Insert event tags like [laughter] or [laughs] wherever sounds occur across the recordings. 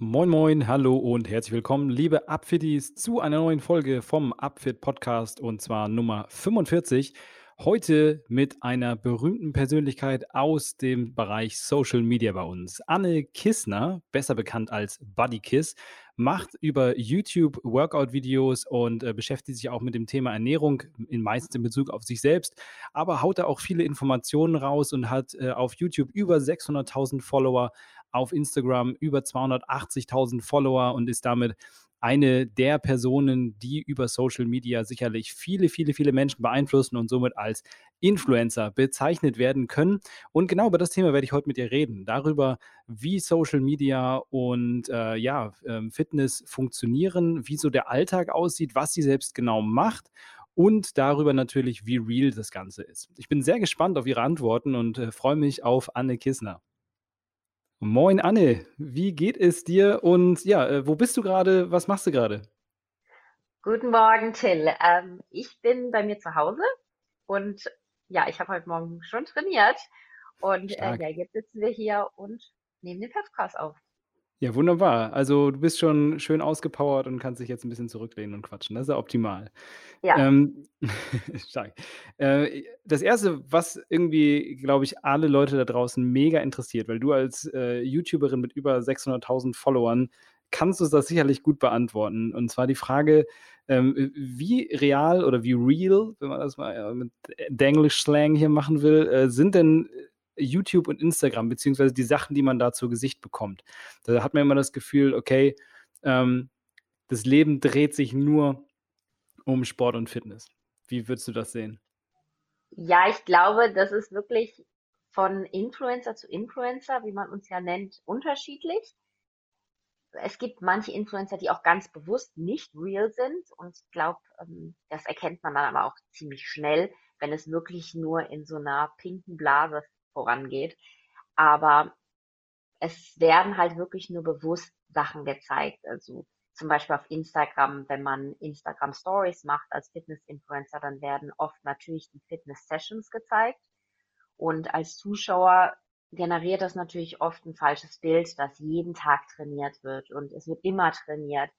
Moin Moin, hallo und herzlich willkommen, liebe Upfitties, zu einer neuen Folge vom Upfit Podcast und zwar Nummer 45. Heute mit einer berühmten Persönlichkeit aus dem Bereich Social Media bei uns. Anne Kissner, besser bekannt als Buddy Kiss, macht über YouTube Workout-Videos und äh, beschäftigt sich auch mit dem Thema Ernährung, in meistens in Bezug auf sich selbst, aber haut da auch viele Informationen raus und hat äh, auf YouTube über 600.000 Follower, auf Instagram über 280.000 Follower und ist damit eine der Personen, die über Social Media sicherlich viele, viele, viele Menschen beeinflussen und somit als Influencer bezeichnet werden können. Und genau über das Thema werde ich heute mit ihr reden. Darüber, wie Social Media und äh, ja, äh, Fitness funktionieren, wie so der Alltag aussieht, was sie selbst genau macht und darüber natürlich, wie real das Ganze ist. Ich bin sehr gespannt auf Ihre Antworten und äh, freue mich auf Anne Kissner. Moin Anne, wie geht es dir und ja, äh, wo bist du gerade? Was machst du gerade? Guten Morgen, Till. Ähm, ich bin bei mir zu Hause und ja, ich habe heute Morgen schon trainiert und äh, ja, jetzt sitzen wir hier und nehmen den Podcast auf. Ja, wunderbar. Also du bist schon schön ausgepowert und kannst dich jetzt ein bisschen zurücklehnen und quatschen. Das ist ja optimal. Ja. Ähm, [laughs] stark. Äh, das Erste, was irgendwie, glaube ich, alle Leute da draußen mega interessiert, weil du als äh, YouTuberin mit über 600.000 Followern kannst du das sicherlich gut beantworten. Und zwar die Frage, ähm, wie real oder wie real, wenn man das mal äh, mit Denglish-Slang hier machen will, äh, sind denn YouTube und Instagram, beziehungsweise die Sachen, die man da zu Gesicht bekommt. Da hat man immer das Gefühl, okay, ähm, das Leben dreht sich nur um Sport und Fitness. Wie würdest du das sehen? Ja, ich glaube, das ist wirklich von Influencer zu Influencer, wie man uns ja nennt, unterschiedlich. Es gibt manche Influencer, die auch ganz bewusst nicht real sind. Und ich glaube, ähm, das erkennt man dann aber auch ziemlich schnell, wenn es wirklich nur in so einer pinken Blase vorangeht. Aber es werden halt wirklich nur bewusst Sachen gezeigt. Also zum Beispiel auf Instagram, wenn man Instagram Stories macht als Fitness-Influencer, dann werden oft natürlich die Fitness-Sessions gezeigt. Und als Zuschauer generiert das natürlich oft ein falsches Bild, dass jeden Tag trainiert wird und es wird immer trainiert.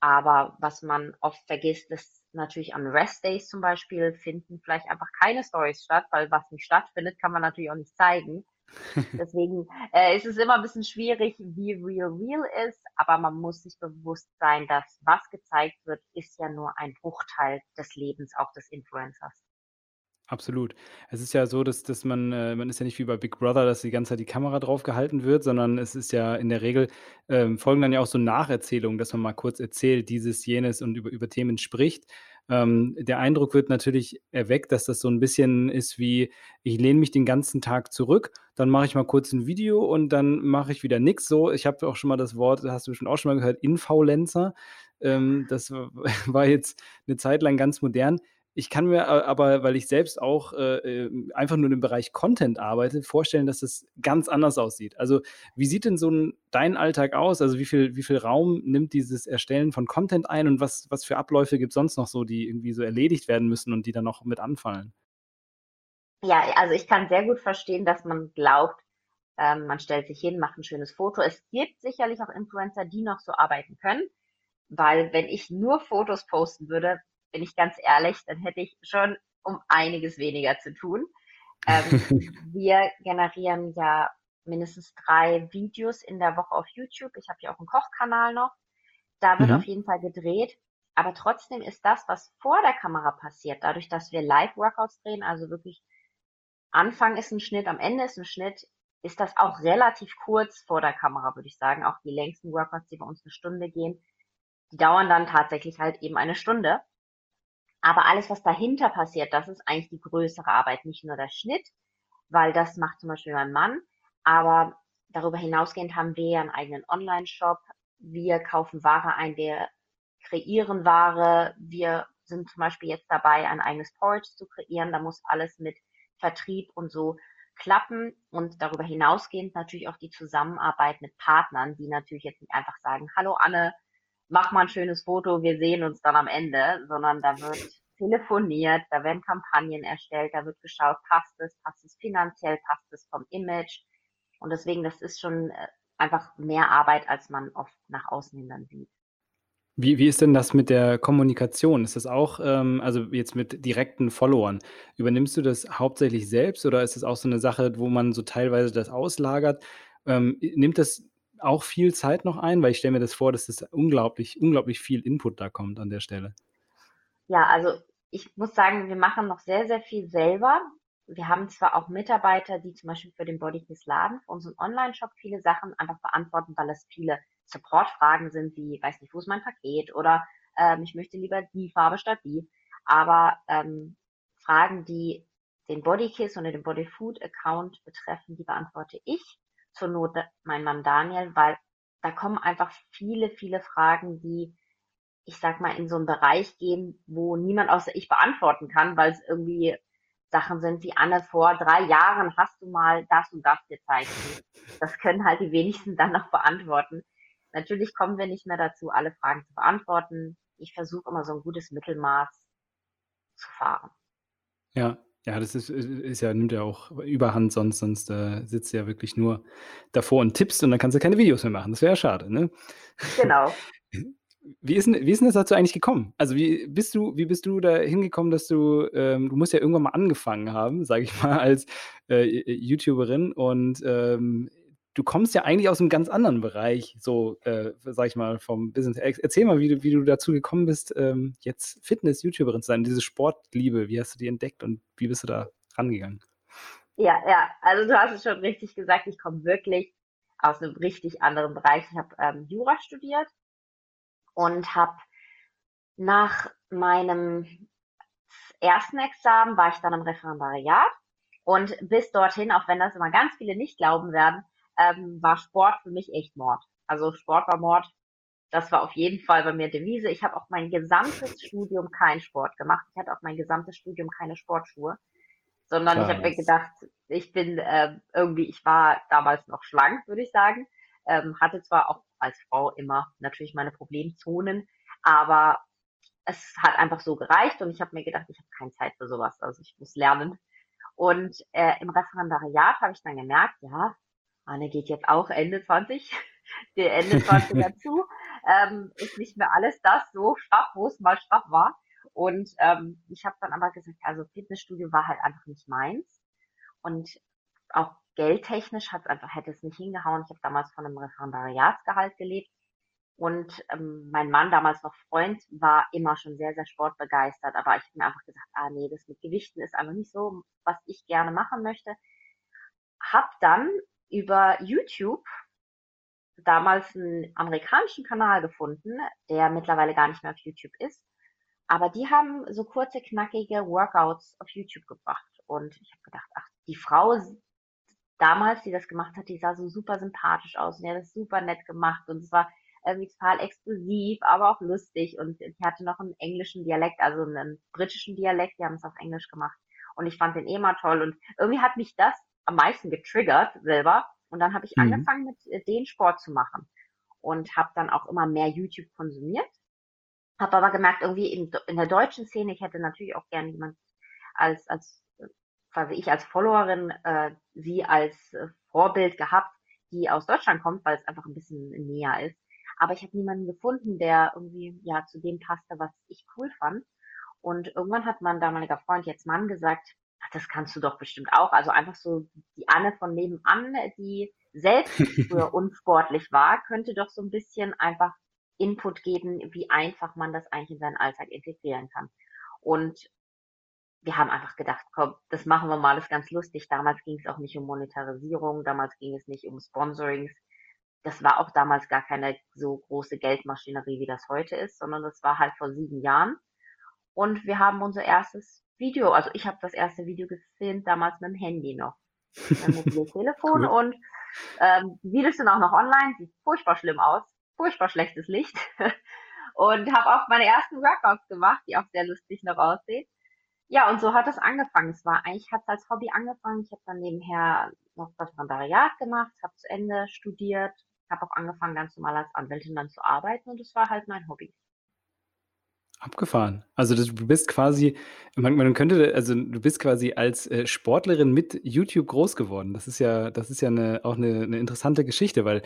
Aber was man oft vergisst, ist natürlich an Rest-Days zum Beispiel finden vielleicht einfach keine Stories statt, weil was nicht stattfindet, kann man natürlich auch nicht zeigen. [laughs] Deswegen äh, ist es immer ein bisschen schwierig, wie real real ist, aber man muss sich bewusst sein, dass was gezeigt wird, ist ja nur ein Bruchteil des Lebens auch des Influencers. Absolut. Es ist ja so, dass dass man äh, man ist ja nicht wie bei Big Brother, dass die ganze Zeit die Kamera drauf gehalten wird, sondern es ist ja in der Regel ähm, folgen dann ja auch so Nacherzählungen, dass man mal kurz erzählt, dieses, jenes und über über Themen spricht. Ähm, der Eindruck wird natürlich erweckt, dass das so ein bisschen ist wie: Ich lehne mich den ganzen Tag zurück, dann mache ich mal kurz ein Video und dann mache ich wieder nichts. so. Ich habe auch schon mal das Wort, hast du bestimmt auch schon mal gehört, Infaulenzer. Ähm, das [laughs] war jetzt eine Zeit lang ganz modern. Ich kann mir aber, weil ich selbst auch äh, ähm, einfach nur im Bereich Content arbeite, vorstellen, dass das ganz anders aussieht. Also, wie sieht denn so ein, dein Alltag aus? Also, wie viel, wie viel Raum nimmt dieses Erstellen von Content ein und was, was für Abläufe gibt es sonst noch so, die irgendwie so erledigt werden müssen und die dann noch mit anfallen? Ja, also ich kann sehr gut verstehen, dass man glaubt, ähm, man stellt sich hin, macht ein schönes Foto. Es gibt sicherlich auch Influencer, die noch so arbeiten können, weil wenn ich nur Fotos posten würde, bin ich ganz ehrlich, dann hätte ich schon um einiges weniger zu tun. Ähm, [laughs] wir generieren ja mindestens drei Videos in der Woche auf YouTube. Ich habe ja auch einen Kochkanal noch. Da wird mhm. auf jeden Fall gedreht. Aber trotzdem ist das, was vor der Kamera passiert, dadurch, dass wir Live-Workouts drehen, also wirklich Anfang ist ein Schnitt, am Ende ist ein Schnitt, ist das auch relativ kurz vor der Kamera, würde ich sagen. Auch die längsten Workouts, die bei uns eine Stunde gehen, die dauern dann tatsächlich halt eben eine Stunde. Aber alles, was dahinter passiert, das ist eigentlich die größere Arbeit, nicht nur der Schnitt, weil das macht zum Beispiel mein Mann. Aber darüber hinausgehend haben wir einen eigenen Online-Shop. Wir kaufen Ware ein, wir kreieren Ware. Wir sind zum Beispiel jetzt dabei, ein eigenes Porridge zu kreieren. Da muss alles mit Vertrieb und so klappen und darüber hinausgehend natürlich auch die Zusammenarbeit mit Partnern, die natürlich jetzt nicht einfach sagen, hallo Anne, mach mal ein schönes Foto, wir sehen uns dann am Ende, sondern da wird telefoniert, da werden Kampagnen erstellt, da wird geschaut, passt es, passt es finanziell, passt es vom Image. Und deswegen, das ist schon äh, einfach mehr Arbeit, als man oft nach außen hin dann sieht. Wie, wie ist denn das mit der Kommunikation? Ist das auch, ähm, also jetzt mit direkten Followern, übernimmst du das hauptsächlich selbst oder ist es auch so eine Sache, wo man so teilweise das auslagert? Ähm, nimmt das auch viel Zeit noch ein? Weil ich stelle mir das vor, dass das unglaublich, unglaublich viel Input da kommt an der Stelle. Ja, also ich muss sagen, wir machen noch sehr, sehr viel selber. Wir haben zwar auch Mitarbeiter, die zum Beispiel für den Bodykiss Laden, für unseren Online-Shop viele Sachen einfach beantworten, weil es viele Support-Fragen sind, wie, weiß nicht, wo ist mein Paket oder ähm, ich möchte lieber die Farbe statt die. Aber ähm, Fragen, die den Bodykiss oder den Bodyfood Account betreffen, die beantworte ich zur Not mein Mann Daniel, weil da kommen einfach viele, viele Fragen, die ich sag mal in so einen Bereich gehen, wo niemand außer ich beantworten kann, weil es irgendwie Sachen sind wie Anne, vor drei Jahren hast du mal das und das gezeigt. Das können halt die wenigsten dann noch beantworten. Natürlich kommen wir nicht mehr dazu, alle Fragen zu beantworten. Ich versuche immer so ein gutes Mittelmaß zu fahren. Ja, ja, das ist, ist ja, nimmt ja auch Überhand, sonst, sonst äh, sitzt du ja wirklich nur davor und tippst und dann kannst du keine Videos mehr machen. Das wäre ja schade, ne? Genau. [laughs] Wie ist, wie ist denn das dazu eigentlich gekommen? Also wie bist du, wie bist du da hingekommen, dass du, ähm, du musst ja irgendwann mal angefangen haben, sage ich mal, als äh, YouTuberin und ähm, du kommst ja eigentlich aus einem ganz anderen Bereich, so, äh, sag ich mal, vom Business. Erzähl mal, wie du, wie du dazu gekommen bist, ähm, jetzt Fitness-YouTuberin zu sein, diese Sportliebe. Wie hast du die entdeckt und wie bist du da rangegangen? Ja, ja, also du hast es schon richtig gesagt, ich komme wirklich aus einem richtig anderen Bereich. Ich habe ähm, Jura studiert und habe nach meinem ersten Examen war ich dann im Referendariat und bis dorthin, auch wenn das immer ganz viele nicht glauben werden, ähm, war Sport für mich echt Mord. Also Sport war Mord. Das war auf jeden Fall bei mir Devise. Ich habe auch mein gesamtes Studium keinen Sport gemacht. Ich hatte auch mein gesamtes Studium keine Sportschuhe, sondern Klar, ich habe mir gedacht, ich bin äh, irgendwie, ich war damals noch schlank, würde ich sagen. Ähm, hatte zwar auch als Frau immer natürlich meine Problemzonen, aber es hat einfach so gereicht und ich habe mir gedacht, ich habe keine Zeit für sowas, also ich muss lernen. Und äh, im Referendariat habe ich dann gemerkt, ja, Anne geht jetzt auch Ende 20, [laughs] der Ende 20 dazu, [laughs] ähm, ist nicht mehr alles das so straff, wo es mal straff war. Und ähm, ich habe dann aber gesagt, also Fitnessstudio war halt einfach nicht meins. Und auch geldtechnisch hat es einfach, hätte es nicht hingehauen. Ich habe damals von einem Referendariatsgehalt gelebt. Und ähm, mein Mann, damals noch Freund, war immer schon sehr, sehr sportbegeistert. Aber ich habe mir einfach gesagt, ah nee, das mit Gewichten ist einfach nicht so, was ich gerne machen möchte. Hab dann über YouTube damals einen amerikanischen Kanal gefunden, der mittlerweile gar nicht mehr auf YouTube ist. Aber die haben so kurze, knackige Workouts auf YouTube gebracht. Und ich habe gedacht, ach, die Frau damals, die das gemacht hat, die sah so super sympathisch aus und die hat das super nett gemacht und es war irgendwie total exklusiv, aber auch lustig und die hatte noch einen englischen Dialekt, also einen britischen Dialekt, die haben es auf Englisch gemacht und ich fand den eh mal toll und irgendwie hat mich das am meisten getriggert selber. Und dann habe ich mhm. angefangen, mit äh, den Sport zu machen. Und habe dann auch immer mehr YouTube konsumiert. Habe aber gemerkt, irgendwie in, in der deutschen Szene, ich hätte natürlich auch gerne jemand als, als quasi ich als Followerin, äh, sie als äh, Vorbild gehabt, die aus Deutschland kommt, weil es einfach ein bisschen näher ist. Aber ich habe niemanden gefunden, der irgendwie ja zu dem passte, was ich cool fand. Und irgendwann hat mein damaliger Freund, jetzt Mann, gesagt, ach, das kannst du doch bestimmt auch. Also einfach so die Anne von nebenan, die selbst [laughs] früher unsportlich war, könnte doch so ein bisschen einfach Input geben, wie einfach man das eigentlich in seinen Alltag integrieren kann. Und wir haben einfach gedacht, komm, das machen wir mal, das ist ganz lustig. Damals ging es auch nicht um Monetarisierung, damals ging es nicht um Sponsorings. Das war auch damals gar keine so große Geldmaschinerie, wie das heute ist, sondern das war halt vor sieben Jahren. Und wir haben unser erstes Video, also ich habe das erste Video gefilmt, damals mit dem Handy noch. Mit dem Mobiltelefon [laughs] cool. und ähm, die Videos sind auch noch online, sieht furchtbar schlimm aus, furchtbar schlechtes Licht. [laughs] und habe auch meine ersten Workouts gemacht, die auch sehr lustig noch aussehen. Ja, und so hat es angefangen. Es war eigentlich, hat es als Hobby angefangen. Ich habe dann nebenher noch das Referendariat gemacht, habe zu Ende studiert, habe auch angefangen, ganz normal als Anwältin dann zu arbeiten und es war halt mein Hobby. Abgefahren. Also du bist quasi, man, man könnte, also du bist quasi als äh, Sportlerin mit YouTube groß geworden. Das ist ja, das ist ja eine, auch eine, eine interessante Geschichte, weil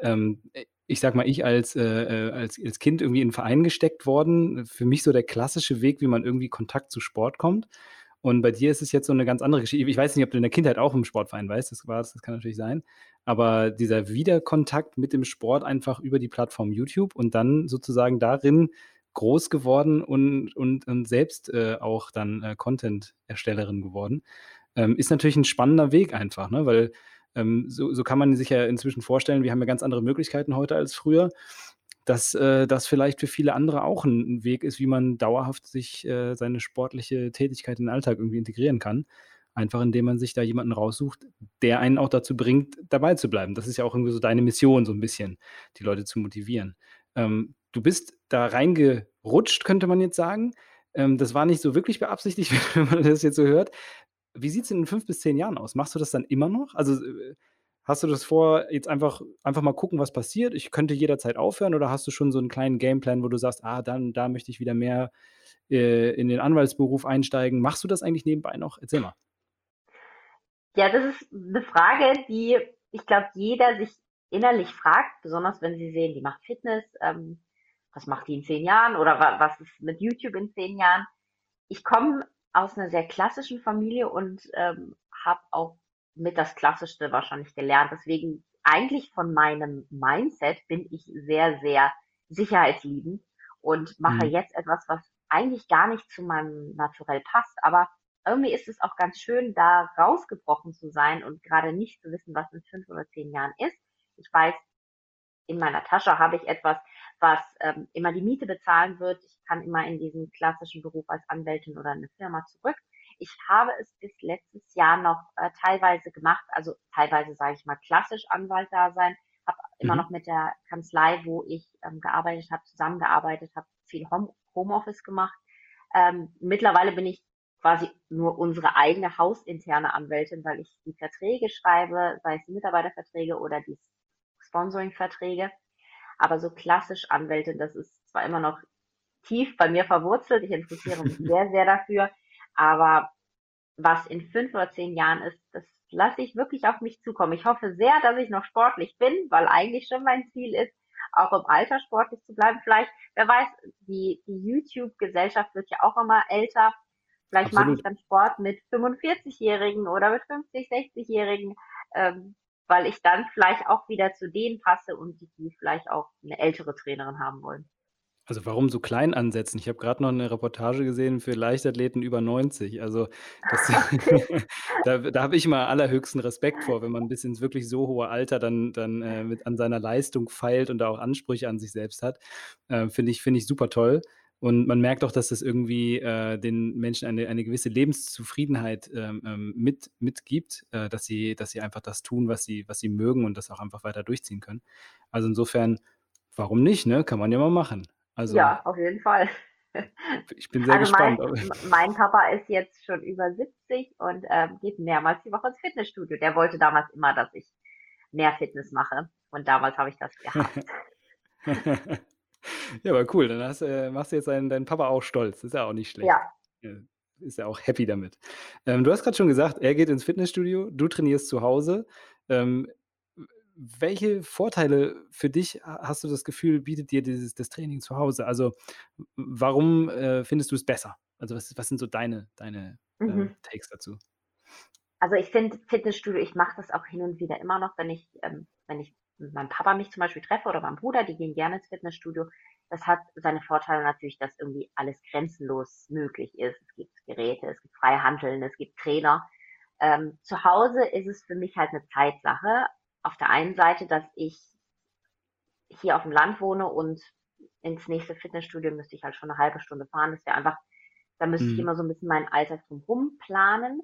ähm, ich sag mal, ich als, äh, äh, als, als Kind irgendwie in einen Verein gesteckt worden. Für mich so der klassische Weg, wie man irgendwie Kontakt zu Sport kommt. Und bei dir ist es jetzt so eine ganz andere Geschichte. Ich weiß nicht, ob du in der Kindheit auch im Sportverein weißt, das war das kann natürlich sein. Aber dieser Wiederkontakt mit dem Sport einfach über die Plattform YouTube und dann sozusagen darin groß geworden und, und, und selbst äh, auch dann äh, Content-Erstellerin geworden, ähm, ist natürlich ein spannender Weg einfach, ne? weil ähm, so, so kann man sich ja inzwischen vorstellen, wir haben ja ganz andere Möglichkeiten heute als früher, dass äh, das vielleicht für viele andere auch ein, ein, Weg ist, wie man dauerhaft sich äh, seine sportliche Tätigkeit in den Alltag irgendwie integrieren kann. Einfach indem man sich da jemanden raussucht, der einen auch dazu bringt, dabei zu bleiben. Das ist ja auch irgendwie so deine Mission, so ein bisschen, die Leute zu motivieren. Ähm, du bist da reingerutscht, könnte man jetzt sagen. Ähm, das war nicht so wirklich beabsichtigt, [laughs] wenn man das jetzt so hört. Wie sieht es in fünf bis zehn Jahren aus? Machst du das dann immer noch? Also äh, hast du das vor, jetzt einfach, einfach mal gucken, was passiert? Ich könnte jederzeit aufhören oder hast du schon so einen kleinen Gameplan, wo du sagst, ah, dann, da möchte ich wieder mehr äh, in den Anwaltsberuf einsteigen? Machst du das eigentlich nebenbei noch? Erzähl mal. Ja, das ist eine Frage, die ich glaube, jeder sich innerlich fragt, besonders wenn sie sehen, die macht Fitness, ähm, was macht die in zehn Jahren oder wa was ist mit YouTube in zehn Jahren? Ich komme aus einer sehr klassischen Familie und ähm, habe auch mit das Klassischste wahrscheinlich gelernt. Deswegen eigentlich von meinem Mindset bin ich sehr, sehr sicherheitsliebend und mache mhm. jetzt etwas, was eigentlich gar nicht zu meinem Naturell passt. Aber irgendwie ist es auch ganz schön, da rausgebrochen zu sein und gerade nicht zu wissen, was in fünf oder zehn Jahren ist. Ich weiß, in meiner Tasche habe ich etwas, was ähm, immer die Miete bezahlen wird. Ich kann immer in diesen klassischen Beruf als Anwältin oder eine Firma zurück. Ich habe es bis letztes Jahr noch äh, teilweise gemacht, also teilweise sage ich mal klassisch Anwalt da sein, habe mhm. immer noch mit der Kanzlei, wo ich ähm, gearbeitet habe, zusammengearbeitet, habe viel Home Homeoffice gemacht. Ähm, mittlerweile bin ich quasi nur unsere eigene hausinterne Anwältin, weil ich die Verträge schreibe, sei es die Mitarbeiterverträge oder die Sponsoring-Verträge. Aber so klassisch Anwältin, das ist zwar immer noch tief bei mir verwurzelt, ich interessiere mich [laughs] sehr, sehr dafür, aber was in fünf oder zehn Jahren ist, das lasse ich wirklich auf mich zukommen. Ich hoffe sehr, dass ich noch sportlich bin, weil eigentlich schon mein Ziel ist, auch im Alter sportlich zu bleiben. Vielleicht, wer weiß, die, die YouTube-Gesellschaft wird ja auch immer älter. Vielleicht Absolut. mache ich dann Sport mit 45-Jährigen oder mit 50, 60-Jährigen. Ähm, weil ich dann vielleicht auch wieder zu denen passe und die, die vielleicht auch eine ältere Trainerin haben wollen. Also warum so klein ansetzen? Ich habe gerade noch eine Reportage gesehen für Leichtathleten über 90. Also das, [laughs] [laughs] da, da habe ich immer allerhöchsten Respekt vor, wenn man bis ins wirklich so hohe Alter dann, dann äh, mit an seiner Leistung feilt und da auch Ansprüche an sich selbst hat. Äh, Finde ich, find ich super toll. Und man merkt auch, dass das irgendwie äh, den Menschen eine, eine gewisse Lebenszufriedenheit ähm, ähm, mit, mitgibt, äh, dass, sie, dass sie einfach das tun, was sie, was sie mögen und das auch einfach weiter durchziehen können. Also insofern, warum nicht, ne? Kann man ja mal machen. Also, ja, auf jeden Fall. [laughs] Ich bin sehr also gespannt. Mein, mein, Papa ist jetzt schon über 70 und ähm, geht mehrmals die Woche ins Fitnessstudio. Der wollte damals immer, dass ich mehr Fitness mache. Und damals habe ich das gehabt. [laughs] Ja, aber cool. Dann hast, äh, machst du jetzt deinen, deinen Papa auch stolz. ist ja auch nicht schlecht. Ja. Ist ja auch happy damit. Ähm, du hast gerade schon gesagt, er geht ins Fitnessstudio, du trainierst zu Hause. Ähm, welche Vorteile für dich hast du das Gefühl, bietet dir dieses, das Training zu Hause? Also, warum äh, findest du es besser? Also, was, was sind so deine, deine äh, mhm. Takes dazu? Also ich finde Fitnessstudio, ich mache das auch hin und wieder immer noch, wenn ich, ähm, wenn ich mit meinem Papa mich zum Beispiel treffe oder meinem Bruder, die gehen gerne ins Fitnessstudio. Das hat seine Vorteile natürlich, dass irgendwie alles grenzenlos möglich ist. Es gibt Geräte, es gibt freie Handeln, es gibt Trainer. Ähm, zu Hause ist es für mich halt eine Zeitsache. Auf der einen Seite, dass ich hier auf dem Land wohne und ins nächste Fitnessstudio müsste ich halt schon eine halbe Stunde fahren. Das wäre einfach, da müsste ich Mhm. immer so ein bisschen meinen Alltag drumherum planen.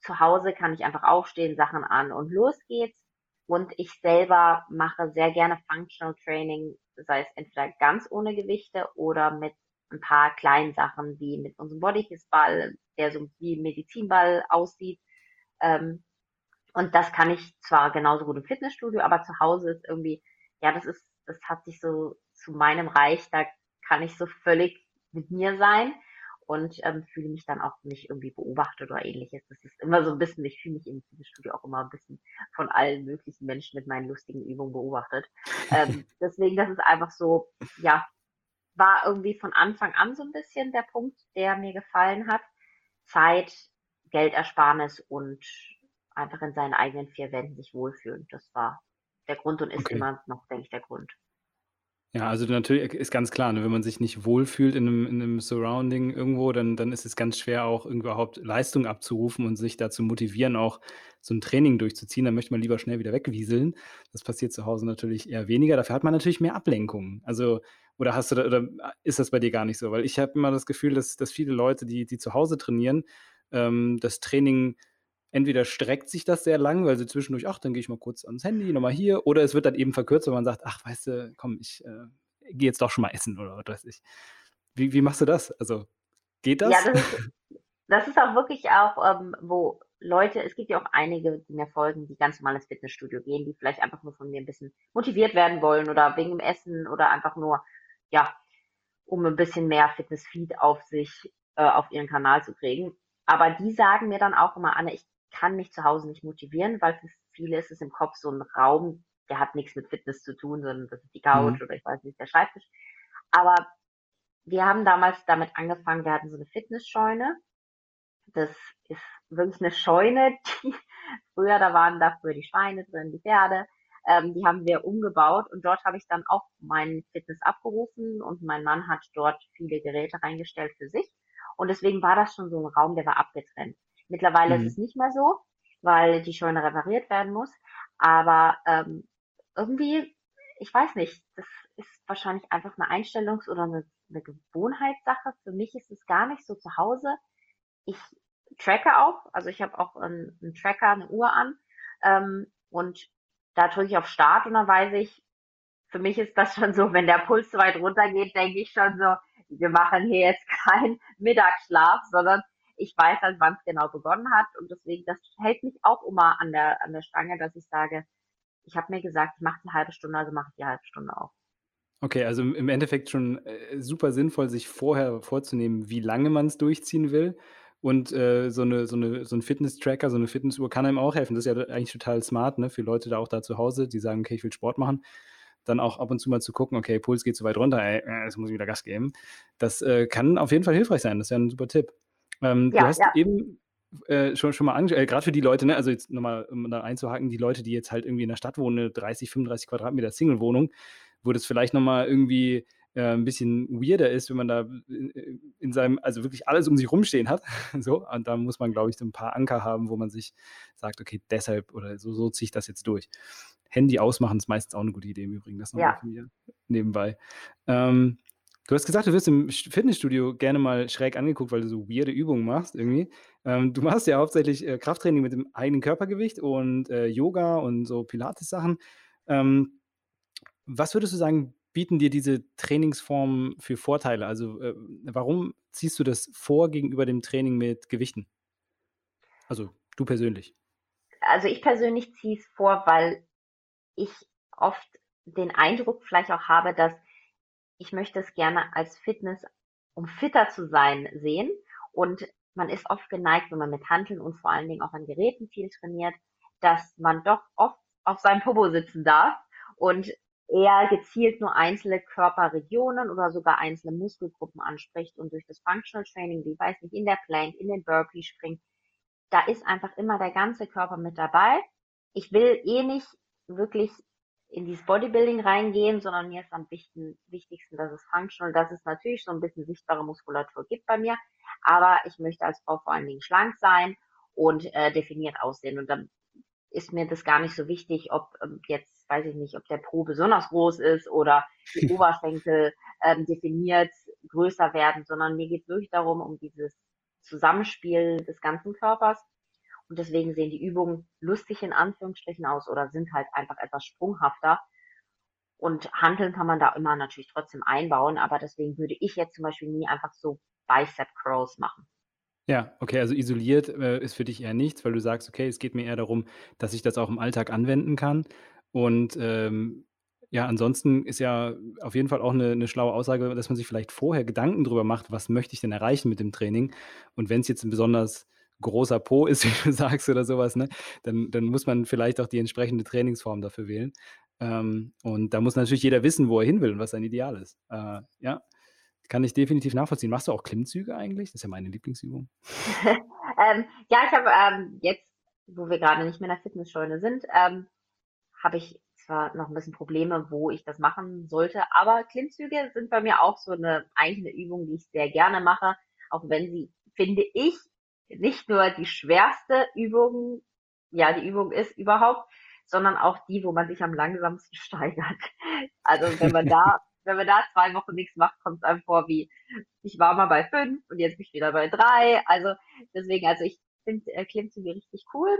Zu Hause kann ich einfach aufstehen, Sachen an und los geht's. Und ich selber mache sehr gerne Functional Training, sei es entweder ganz ohne Gewichte oder mit ein paar kleinen Sachen wie mit unserem Bodykiss-Ball, der so wie Medizinball aussieht. Ähm, und das kann ich zwar genauso gut im Fitnessstudio, aber zu Hause ist irgendwie, ja, das ist, das hat sich so zu meinem Reich, da kann ich so völlig mit mir sein und ähm, fühle mich dann auch nicht irgendwie beobachtet oder ähnliches. Das ist immer so ein bisschen, ich fühle mich im Fitnessstudio auch immer ein bisschen von allen möglichen Menschen mit meinen lustigen Übungen beobachtet. Ähm, [laughs] deswegen, das ist einfach so, ja, war irgendwie von Anfang an so ein bisschen der Punkt, der mir gefallen hat. Zeit, Geldersparnis und einfach in seinen eigenen vier Wänden sich wohlfühlen. Das war der Grund und ist Okay. immer noch, denke ich, der Grund. Ja, also natürlich ist ganz klar, ne, wenn man sich nicht wohlfühlt in einem in 'nem Surrounding irgendwo, dann dann ist es ganz schwer, auch überhaupt Leistung abzurufen und sich da zu motivieren, auch so 'n Training durchzuziehen. Dann möchte man lieber schnell wieder wegwieseln. Das passiert zu Hause natürlich eher weniger. Dafür hat man natürlich mehr Ablenkungen. Also oder hast du da oder ist das bei dir gar nicht so? Weil ich habe immer das Gefühl, dass dass viele Leute, die die zu Hause trainieren, ähm, das Training entweder streckt sich das sehr lang, weil sie zwischendurch: „Ach, dann gehe ich mal kurz ans Handy, noch mal hier“, oder es wird dann eben verkürzt, weil man sagt: „Ach, weißt du, komm, ich, äh, gehe jetzt doch schon mal essen“ oder was weiß ich. Wie wie machst du das? Also, geht Ja, das? das ist das ist auch wirklich auch, ähm, wo Leute es gibt ja auch einige, die mir folgen, die ganz normal ins Fitnessstudio gehen, die vielleicht einfach nur von mir ein bisschen motiviert werden wollen oder wegen dem Essen oder einfach nur, ja, um ein bisschen mehr Fitness-Feed auf sich äh, auf ihren Kanal zu kriegen. Aber die sagen mir dann auch immer: „Anne, ich kann mich zu Hause nicht motivieren“, weil für viele ist es im Kopf so ein Raum, der hat nichts mit Fitness zu tun, sondern das ist die Couch Mhm. oder ich weiß nicht, der Schreibtisch. Aber wir haben damals damit angefangen wir hatten so eine Fitnessscheune. Das ist wirklich eine Scheune, [laughs] die früher da waren da früher die Schweine drin, die Pferde. Ähm, die haben wir umgebaut und dort habe ich dann auch meinen Fitness abgerufen und mein Mann hat dort viele Geräte reingestellt für sich. Und deswegen war das schon so ein Raum, der war abgetrennt. Mittlerweile ist Mhm. es nicht mehr so, weil die Scheune repariert werden muss. Aber ähm, irgendwie, ich weiß nicht, das ist wahrscheinlich einfach eine Einstellungs- oder eine, eine Gewohnheitssache. Für mich ist es gar nicht so zu Hause. Ich tracke auch, also ich habe auch einen, einen Tracker, eine Uhr an ähm, und da drücke ich auf Start und dann weiß ich, für mich ist das [laughs] schon so, wenn der Puls zu weit runtergeht, denke ich schon so, wir machen hier jetzt keinen Mittagsschlaf, sondern ich weiß halt, wann es genau begonnen hat und deswegen, das hält mich auch immer an der, an der Stange, dass ich sage, ich habe mir gesagt, ich mache die halbe Stunde, also mache ich die halbe Stunde auch. Okay, also im Endeffekt schon, äh, super sinnvoll, sich vorher vorzunehmen, wie lange man's durchziehen will. Und, äh, so 'ne so 'ne so 'n Fitness-Tracker, so 'ne Fitnessuhr kann einem auch helfen. Das ist ja eigentlich total smart, ne, für Leute da auch da zu Hause, die sagen: „Okay, ich will Sport machen.“ Dann auch ab und zu mal zu gucken: „Okay, Puls geht zu weit runter, ey, äh, jetzt muss ich wieder Gas geben.“ Das, äh, kann auf jeden Fall hilfreich sein. Das ist ja 'n super Tipp. Ähm, du Ja, hast ja, eben, äh, schon schon mal ange äh, grad für die Leute, ne, also jetzt noch mal, um da einzuhaken, die Leute, die jetzt halt irgendwie in der Stadt wohnen, 'ne 30, 35 Quadratmeter Singlewohnung, wo das vielleicht noch mal irgendwie, äh, 'n bisschen weirder ist, wenn man da i in seinem also wirklich alles um sich rumstehen hat, [laughs] so. Und da muss man, glaube ich, so 'n paar Anker haben, wo man sich sagt: „Okay, deshalb oder so so ziehe ich das jetzt durch.“ Handy ausmachen ist meistens auch 'ne gute Idee im Übrigen, das noch mal ja. von mir nebenbei. Ähm, du hast gesagt, du wirst im Fitnessstudio gerne mal schräg angeguckt, weil du so weirde Übungen machst irgendwie. Ähm, du machst ja hauptsächlich, äh, Krafttraining mit dem eigenen Körpergewicht und, äh, Yoga und so Pilates-Sachen. Ähm, was würdest du sagen, bieten dir diese Trainingsformen für Vorteile? Also, äh, warum ziehst du das vor gegenüber dem Training mit Gewichten? Also, du persönlich. Also ich persönlich ziehe es vor, weil ich oft den Eindruck vielleicht auch habe, dass ich möchte es gerne als Fitness, um fitter zu sein, sehen. Und man ist oft geneigt, wenn man mit Hanteln und vor allen Dingen auch an Geräten viel trainiert, dass man doch oft auf seinem Popo sitzen darf und eher gezielt nur einzelne Körperregionen oder sogar einzelne Muskelgruppen anspricht und durch das Functional Training, wie weiß nicht, in der Plank, in den Burpee springt, da ist einfach immer der ganze Körper mit dabei. Ich will eh nicht wirklich in dieses Bodybuilding reingehen, sondern mir ist am wichtigsten, dass es functional, dass es natürlich so ein bisschen sichtbare Muskulatur gibt bei mir, aber ich möchte als Frau vor allen Dingen schlank sein und äh, definiert aussehen. Und dann ist mir das gar nicht so wichtig, ob ähm, jetzt, weiß ich nicht, ob der Po besonders groß ist oder die [laughs] Oberschenkel ähm, definiert größer werden, sondern mir geht es wirklich darum, um dieses Zusammenspiel des ganzen Körpers. Und deswegen sehen die Übungen lustig in Anführungsstrichen aus oder sind halt einfach etwas sprunghafter. Und Handeln kann man da immer natürlich trotzdem einbauen, aber deswegen würde ich jetzt zum Beispiel nie einfach so Bicep Curls machen. Ja, okay, also isoliert äh, ist für dich eher nichts, weil du sagst, okay, es geht mir eher darum, dass ich das auch im Alltag anwenden kann. Und ähm, ja, ansonsten ist ja auf jeden Fall auch eine, eine schlaue Aussage, dass man sich vielleicht vorher Gedanken drüber macht, was möchte ich denn erreichen mit dem Training? Und wenn es jetzt ein besonders großer Po ist, [laughs] wie du sagst oder sowas, ne, dann, dann muss man vielleicht auch die entsprechende Trainingsform dafür wählen. Ähm, und da muss natürlich jeder wissen, wo er hin will und was sein Ideal ist. Äh, ja, kann ich definitiv nachvollziehen. Machst du auch Klimmzüge eigentlich? Das ist ja meine Lieblingsübung. [laughs] ähm, ja, ich habe ähm, jetzt, wo wir gerade nicht mehr in der Fitnessscheune sind, ähm, habe ich zwar noch ein bisschen Probleme, wo ich das machen sollte, aber Klimmzüge sind bei mir auch so eine eine Übung, die ich sehr gerne mache, auch wenn sie, finde ich, nicht nur die schwerste Übung, ja, die Übung ist überhaupt, sondern auch die, wo man sich am langsamsten [laughs] steigert. Also wenn man da, [laughs] wenn man da zwei Wochen nichts macht, kommt es einem vor wie, ich war mal bei fünf und jetzt bin ich wieder bei drei. Also deswegen, also ich finde äh, Klimmzüge richtig cool,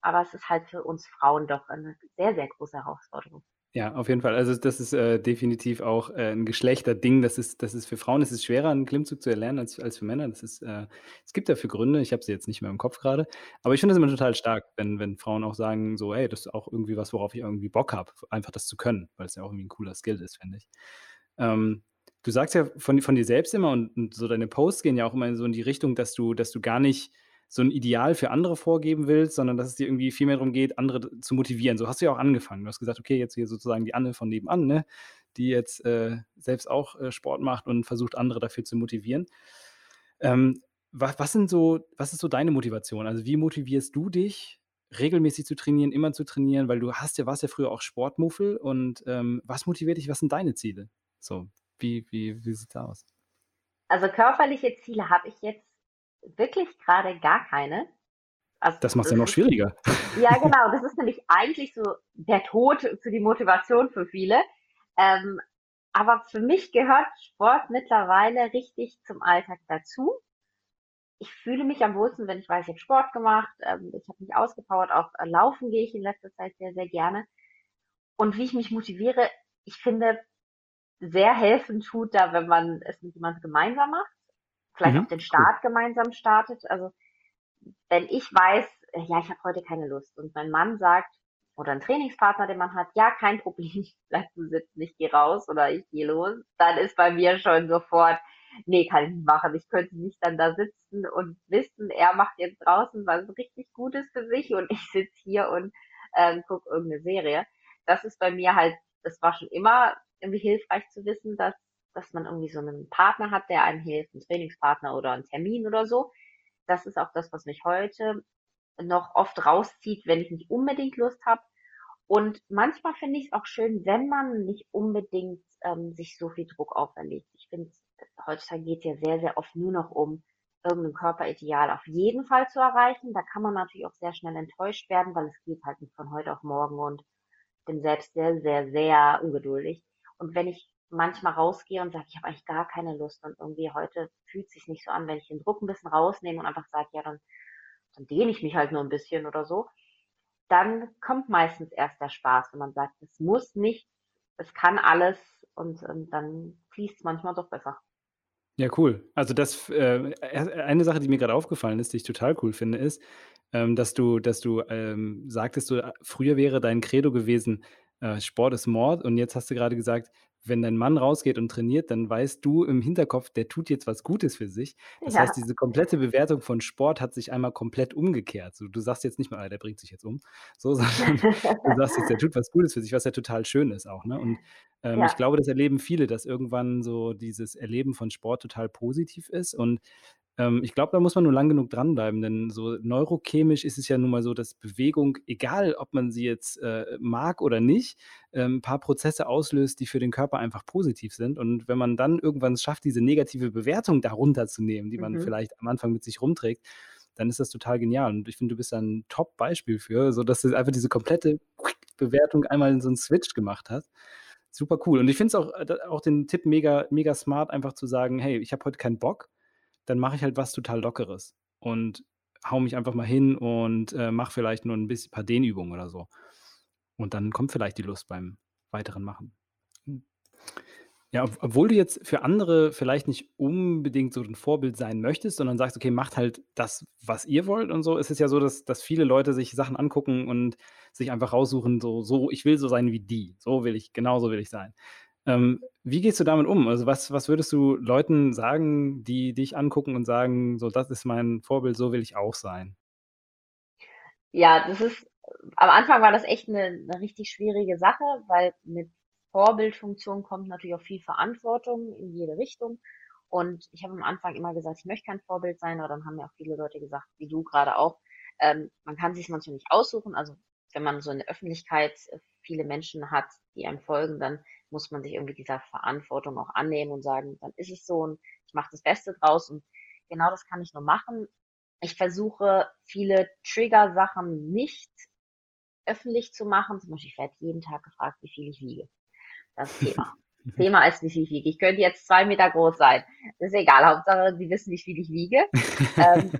aber es ist halt für uns Frauen doch eine sehr, sehr große Herausforderung. Ja, auf jeden Fall. Also das ist äh, definitiv auch äh, ein Geschlechterding. Das ist, das ist für Frauen ist es schwerer, einen Klimmzug zu erlernen als, als für Männer. Das ist, äh, es gibt dafür Gründe. Ich habe sie jetzt nicht mehr im Kopf gerade. Aber ich finde es immer total stark, wenn, wenn Frauen auch sagen, so, hey, das ist auch irgendwie was, worauf ich irgendwie Bock habe, einfach das zu können, weil es ja auch irgendwie ein cooler Skill ist, finde ich. Ähm, du sagst ja von, von dir selbst immer und, und so deine Posts gehen ja auch immer so in die Richtung, dass du, dass du gar nicht so ein Ideal für andere vorgeben willst, sondern dass es dir irgendwie viel mehr darum geht, andere zu motivieren. So hast du ja auch angefangen. Du hast gesagt, okay, jetzt hier sozusagen die Anne von nebenan, ne, die jetzt äh, selbst auch äh, Sport macht und versucht, andere dafür zu motivieren. Ähm, was, was, sind so, was ist so deine Motivation? Also wie motivierst du dich, regelmäßig zu trainieren, immer zu trainieren? Weil du hast ja, warst ja früher auch Sportmuffel und ähm, was motiviert dich? Was sind deine Ziele? So, wie, wie, wie sieht es aus? Also körperliche Ziele habe ich jetzt wirklich gerade gar keine. Also, das macht es ja noch schwieriger. Ja, [laughs] genau. Das ist nämlich eigentlich so der Tod für die Motivation für viele. Ähm, aber für mich gehört Sport mittlerweile richtig zum Alltag dazu. Ich fühle mich am wohlsten, wenn ich weiß, ich habe Sport gemacht, ähm, ich habe mich ausgepowert, auch äh, laufen gehe ich in letzter Zeit sehr, sehr gerne. Und wie ich mich motiviere, ich finde, sehr helfen tut da, wenn man es mit jemandem gemeinsam macht vielleicht mhm, auch den Start cool. gemeinsam startet. Also wenn ich weiß, ja, ich habe heute keine Lust und mein Mann sagt, oder ein Trainingspartner, den man hat, ja, kein Problem, ich [laughs] bleib du sitzen, ich gehe raus oder ich gehe los, dann ist bei mir schon sofort, nee, kann ich nicht machen. Ich könnte nicht dann da sitzen und wissen, er macht jetzt draußen was richtig Gutes für sich und ich sitze hier und ähm, gucke irgendeine Serie. Das ist bei mir halt, das war schon immer irgendwie hilfreich zu wissen, dass dass man irgendwie so einen Partner hat, der einem hilft, einen Trainingspartner oder einen Termin oder so. Das ist auch das, was mich heute noch oft rauszieht, wenn ich nicht unbedingt Lust habe. Und manchmal finde ich es auch schön, wenn man nicht unbedingt ähm, sich so viel Druck auferlegt. Ich finde, heutzutage geht es ja sehr, sehr oft nur noch um irgendein Körperideal auf jeden Fall zu erreichen. Da kann man natürlich auch sehr schnell enttäuscht werden, weil es geht halt nicht von heute auf morgen und bin selbst sehr, sehr, sehr ungeduldig. Und wenn ich manchmal rausgehe und sage, ich habe eigentlich gar keine Lust und irgendwie heute fühlt es sich nicht so an, wenn ich den Druck ein bisschen rausnehme und einfach sage, ja, dann, dann dehne ich mich halt nur ein bisschen oder so, dann kommt meistens erst der Spaß, wenn man sagt, es muss nicht, es kann alles und, und dann fließt es manchmal doch besser. Ja, cool. Also das äh, eine Sache, die mir gerade aufgefallen ist, die ich total cool finde, ist, ähm, dass du, dass du ähm, sagtest, du, äh, früher wäre dein Credo gewesen, äh, Sport ist Mord und jetzt hast du gerade gesagt, wenn dein Mann rausgeht und trainiert, dann weißt du im Hinterkopf, der tut jetzt was Gutes für sich. Das Ja. heißt, diese komplette Bewertung von Sport hat sich einmal komplett umgekehrt. So, du sagst jetzt nicht mehr: „Ah, der bringt sich jetzt um“, so, [laughs] sondern du sagst jetzt, der tut was Gutes für sich, was ja total schön ist auch, ne? Und, ähm, ich glaube, das erleben viele, dass irgendwann so dieses Erleben von Sport total positiv ist und, Ähm, ich glaube, da muss man nur lang genug dranbleiben, denn so neurochemisch ist es ja nun mal so, dass Bewegung, egal ob man sie jetzt äh, mag oder nicht, äh, ein paar Prozesse auslöst, die für den Körper einfach positiv sind. Und wenn man dann irgendwann es schafft, diese negative Bewertung darunter zu nehmen, die man Mhm. vielleicht am Anfang mit sich rumträgt, dann ist das total genial. Und ich finde, du bist da ein Top-Beispiel für, so dass du einfach diese komplette Bewertung einmal in so 'n Switch gemacht hast. Super cool. Und ich finde es auch, äh, auch den Tipp mega mega smart, einfach zu sagen: „Hey, ich habe heute keinen Bock, dann mache ich halt was total Lockeres und haue mich einfach mal hin und, äh, mache vielleicht nur 'n biss paar Dehnübungen oder so.“ Und dann kommt vielleicht die Lust beim weiteren Machen. Hm. Ja, ob obwohl du jetzt für andere vielleicht nicht unbedingt so 'n Vorbild sein möchtest, sondern sagst: „Okay, macht halt das, was ihr wollt“ und so, ist es ja so, dass dass viele Leute sich Sachen angucken und sich einfach raussuchen, so so: „Ich will so sein wie die. So will ich genau so will ich sein.“ Ähm, wie gehst du damit um? Also, was was würdest du Leuten sagen, die dich angucken und sagen: „So, das ist mein Vorbild, so will ich auch sein?“ Ja, das ist am Anfang war das echt 'ne 'ne richtig schwierige Sache, weil mit Vorbildfunktion kommt natürlich auch viel Verantwortung in jede Richtung. Und ich habe am Anfang immer gesagt, ich möchte kein Vorbild sein, aber dann haben mir auch viele Leute gesagt, wie du grade auch, ähm, man kann sich's manchmal nicht aussuchen. Also, wenn man so in der Öffentlichkeit, äh, viele Menschen hat, die einem folgen, dann muss man sich irgendwie dieser Verantwortung auch annehmen und sagen: „Dann ist es so und ich mache das Beste draus.“ Und genau das kann ich nur machen. Ich versuche, viele Triggersachen nicht öffentlich zu machen. Zum Beispiel, ich werde jeden Tag gefragt, wie viel ich wiege. Das Thema. [laughs] Thema ist, wie viel ich wiege. Ich könnte jetzt 2 Meter groß sein. Ist egal, Hauptsache, sie wissen, wie viel ich wiege. [laughs] Ähm,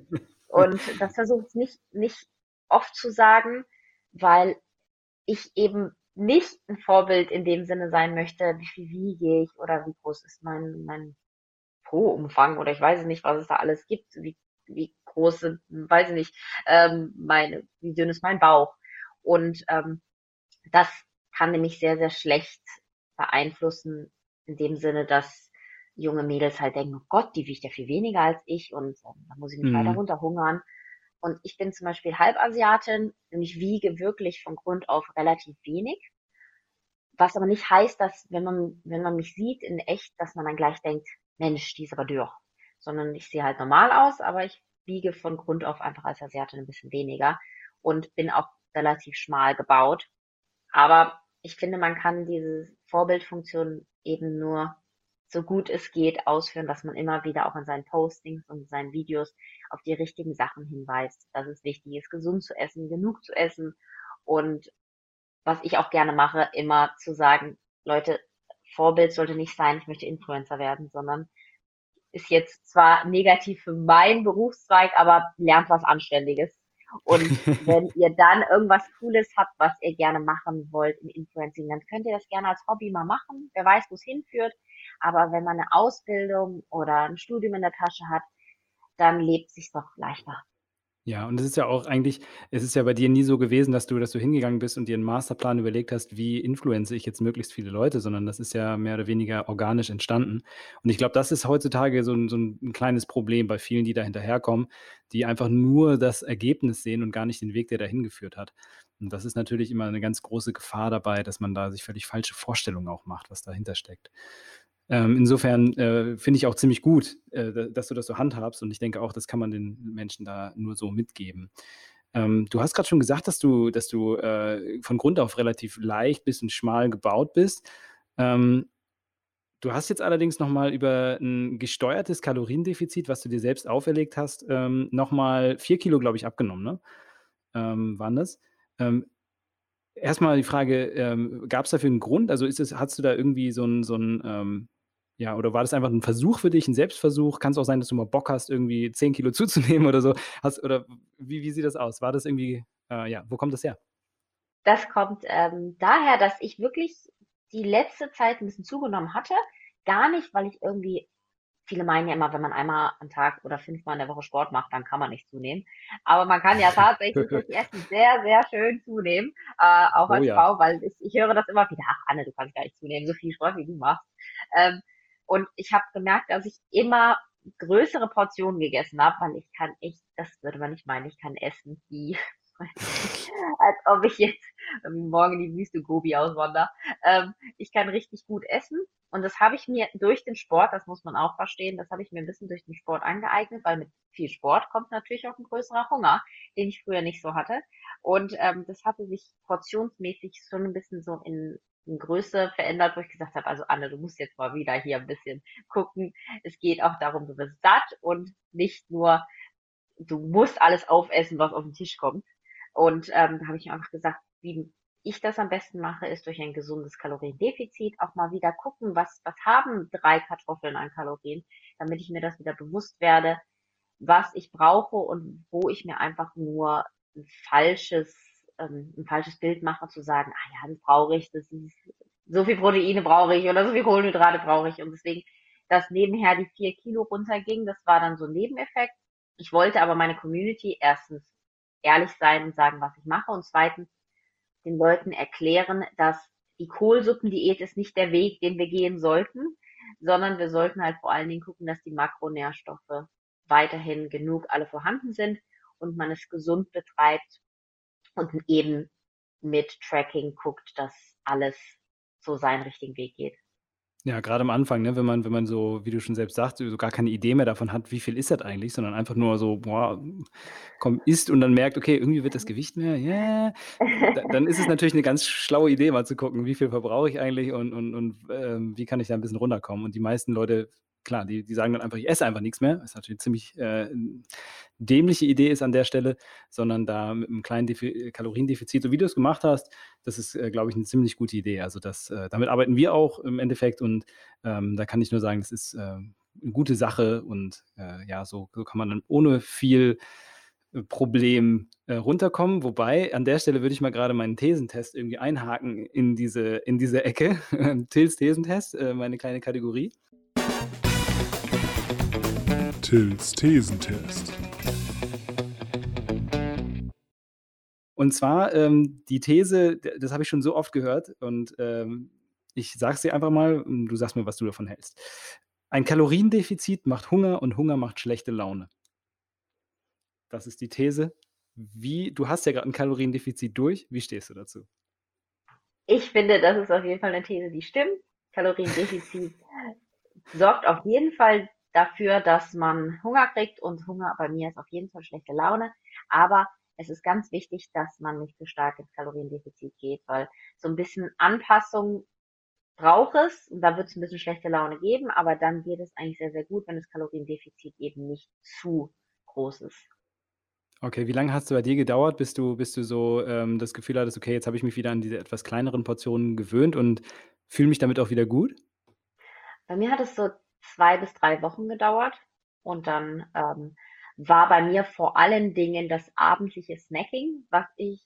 und das versuche ich nicht nicht oft zu sagen, weil ich eben nicht 'n Vorbild in dem Sinne sein möchte, wie viel wiege ich oder wie groß ist mein mein Po-Umfang oder ich weiß nicht, was es da alles gibt, wie wie groß sind weiß ich nicht, ähm, meine wie dünn ist mein Bauch. Und, ähm, das kann nämlich sehr, sehr schlecht beeinflussen in dem Sinne, dass junge Mädels halt denken: „Oh Gott, die wiegt ja viel weniger als ich und, ähm, dann muss ich mich weiter Mhm. runterhungern.“ Und ich bin zum Beispiel Halbasiatin und ich wiege wirklich von Grund auf relativ wenig. Was aber nicht heißt, dass, wenn man wenn man mich sieht in echt, dass man dann gleich denkt: „Mensch, die ist aber dürr.“ Sondern ich sehe halt normal aus, aber ich wiege von Grund auf einfach als Asiatin 'n bisschen weniger und bin auch relativ schmal gebaut. Aber ich finde, man kann diese Vorbildfunktion eben nur so gut es geht ausführen, dass man immer wieder auch in seinen Postings und seinen Videos auf die richtigen Sachen hinweist, dass es wichtig ist, gesund zu essen, genug zu essen und was ich auch gerne mache, immer zu sagen: „Leute, Vorbild sollte nicht sein, ich möchte Influencer werden, sondern ist jetzt zwar negativ für meinen Berufszweig, aber lernt was Anständiges. Und [laughs] wenn ihr dann irgendwas Cooles habt, was ihr gerne machen wollt im Influencing, dann könnt ihr das gerne als Hobby mal machen. Wer weiß, wo's hinführt. Aber wenn man 'ne Ausbildung oder 'n Studium in der Tasche hat, dann lebt sich's doch leichter.“ Ja, und es ist ja auch eigentlich es ist ja bei dir nie so gewesen, dass du dass du hingegangen bist und dir 'n Masterplan überlegt hast: „Wie influence ich jetzt möglichst viele Leute“, sondern das ist ja mehr oder weniger organisch entstanden. Und ich glaube, das ist heutzutage so 'n so 'n 'n kleines Problem bei vielen, die da hinterherkommen, die einfach nur das Ergebnis sehen und gar nicht den Weg, der dahin geführt hat. Und das ist natürlich immer 'ne ganz große Gefahr dabei, dass man da sich völlig falsche Vorstellungen auch macht, was dahinter steckt. Ähm, insofern, äh, finde ich auch ziemlich gut, äh, dass du das so handhabst und ich denke auch, das kann man den Menschen da nur so mitgeben. Ähm, du hast grad schon gesagt, dass du dass du, äh, von Grund auf relativ leicht bist und schmal gebaut bist. Ähm, du hast jetzt allerdings noch mal über 'n gesteuertes Kaloriendefizit, was du dir selbst auferlegt hast, ähm, noch mal 4 Kilo, glaube ich, abgenommen, ne? Ähm, waren das? Ähm, erst mal die Frage, ähm, gab's dafür 'n Grund? Also, ist es hattest du da irgendwie so 'n so 'n, ähm ja, oder war das einfach 'n Versuch für dich, 'n Selbstversuch? Kann's auch sein, dass du mal Bock hast, irgendwie 10 Kilo [laughs] zuzunehmen oder so? Hast oder wie wie sieht das aus? War das irgendwie äh, ja, wo kommt das her? Das kommt, ähm, daher, dass ich wirklich die letzte Zeit 'n bisschen zugenommen hatte. Gar nicht, weil ich irgendwie viele meinen ja immer, wenn man einmal am Tag oder fünfmal in der Woche Sport macht, dann kann man nicht zunehmen. Aber man kann ja [laughs] tatsächlich durch Essen sehr, sehr schön zunehmen, äh, auch Oh als ja. Frau, weil ich ich höre das immer wieder: „Ach Anne, du kannst gar nicht zunehmen, so viel Sport wie du machst.“ Ähm, und ich habe gemerkt, dass ich immer größere Portionen gegessen habe, weil ich kann echt das würde man nicht meinen, ich kann essen wie [laughs] als ob ich jetzt, ähm, morgen in die Wüste Gobi auswandere. Ähm, ich kann richtig gut essen Und das habe ich mir durch den Sport, das muss man auch verstehen, das habe ich mir ein bisschen durch den Sport angeeignet, weil mit viel Sport kommt natürlich auch ein größerer Hunger, den ich früher nicht so hatte. Und ähm, das hatte sich portionsmäßig schon ein bisschen so in Größe verändert, wo ich gesagt habe, also Anne, du musst jetzt mal wieder hier ein bisschen gucken. Es geht auch darum, du bist satt und nicht nur, du musst alles aufessen, was auf den Tisch kommt. Und ähm, da habe ich einfach gesagt, wie ich das am besten mache, ist durch ein gesundes Kaloriendefizit auch mal wieder gucken, was, was haben drei Kartoffeln an Kalorien, damit ich mir das wieder bewusst werde, was ich brauche und wo ich mir einfach nur ein falsches, ähm, ein falsches Bild mache, zu sagen, ah ja, das brauche ich, das ist, so viel Proteine brauche ich oder so viel Kohlenhydrate brauche ich und deswegen, dass nebenher die vier Kilo runterging, das war dann so ein Nebeneffekt. Ich wollte aber meine Community erstens ehrlich sein und sagen, was ich mache und zweitens den Leuten erklären, dass die Kohlsuppendiät ist nicht der Weg, den wir gehen sollten, sondern wir sollten halt vor allen Dingen gucken, dass die Makronährstoffe weiterhin genug alle vorhanden sind und man es gesund betreibt und eben mit Tracking guckt, dass alles so seinen richtigen Weg geht. Ja, gerade am Anfang, ne, wenn man wenn man so, wie du schon selbst sagst, so gar keine Idee mehr davon hat, wie viel ist das eigentlich, sondern einfach nur so, boah, komm, isst und dann merkt, okay, irgendwie wird das Gewicht mehr, ja, [laughs] da dann ist es natürlich eine ganz schlaue Idee, mal zu gucken, wie viel verbrauche ich eigentlich und und und, ähm, wie kann ich da ein bisschen runterkommen? Und die meisten Leute klar, die, die sagen dann einfach, ich esse einfach nichts mehr. Was natürlich eine ziemlich äh, dämliche Idee ist an der Stelle, sondern da mit einem kleinen Defi Kaloriendefizit, so wie du es gemacht hast, das ist, äh, glaube ich, eine ziemlich gute Idee. Also das, äh, damit arbeiten wir auch im Endeffekt und ähm, da kann ich nur sagen, das ist äh, eine gute Sache und äh, ja, so, so kann man dann ohne viel äh, Problem äh, runterkommen. Wobei, an der Stelle würde ich mal gerade meinen Thesentest irgendwie einhaken in diese, in diese Ecke. [laughs] Tils Thesentest, meine kleine Kategorie. Tills Thesentest. Und zwar ähm, die These, das habe ich schon so oft gehört und ähm, ich sage es dir einfach mal und du sagst mir, was du davon hältst. Ein Kaloriendefizit macht Hunger und Hunger macht schlechte Laune. Das ist die These. Wie, du hast ja gerade ein Kaloriendefizit durch. Wie stehst du dazu? Ich finde, das ist auf jeden Fall eine These, die stimmt. Kaloriendefizit [laughs] sorgt auf jeden Fall dafür, dass man Hunger kriegt und Hunger bei mir ist auf jeden Fall schlechte Laune. Aber es ist ganz wichtig, dass man nicht zu stark ins Kaloriendefizit geht, weil so ein bisschen Anpassung braucht es und da wird es ein bisschen schlechte Laune geben, aber dann geht es eigentlich sehr, sehr gut, wenn das Kaloriendefizit eben nicht zu groß ist. Okay, wie lange hat es bei dir gedauert, bis du, bis du so ähm, das Gefühl hattest, okay, jetzt habe ich mich wieder an diese etwas kleineren Portionen gewöhnt und fühle mich damit auch wieder gut? Bei mir hat es so zwei bis drei Wochen gedauert. Und dann ähm, war bei mir vor allen Dingen das abendliche Snacking, was ich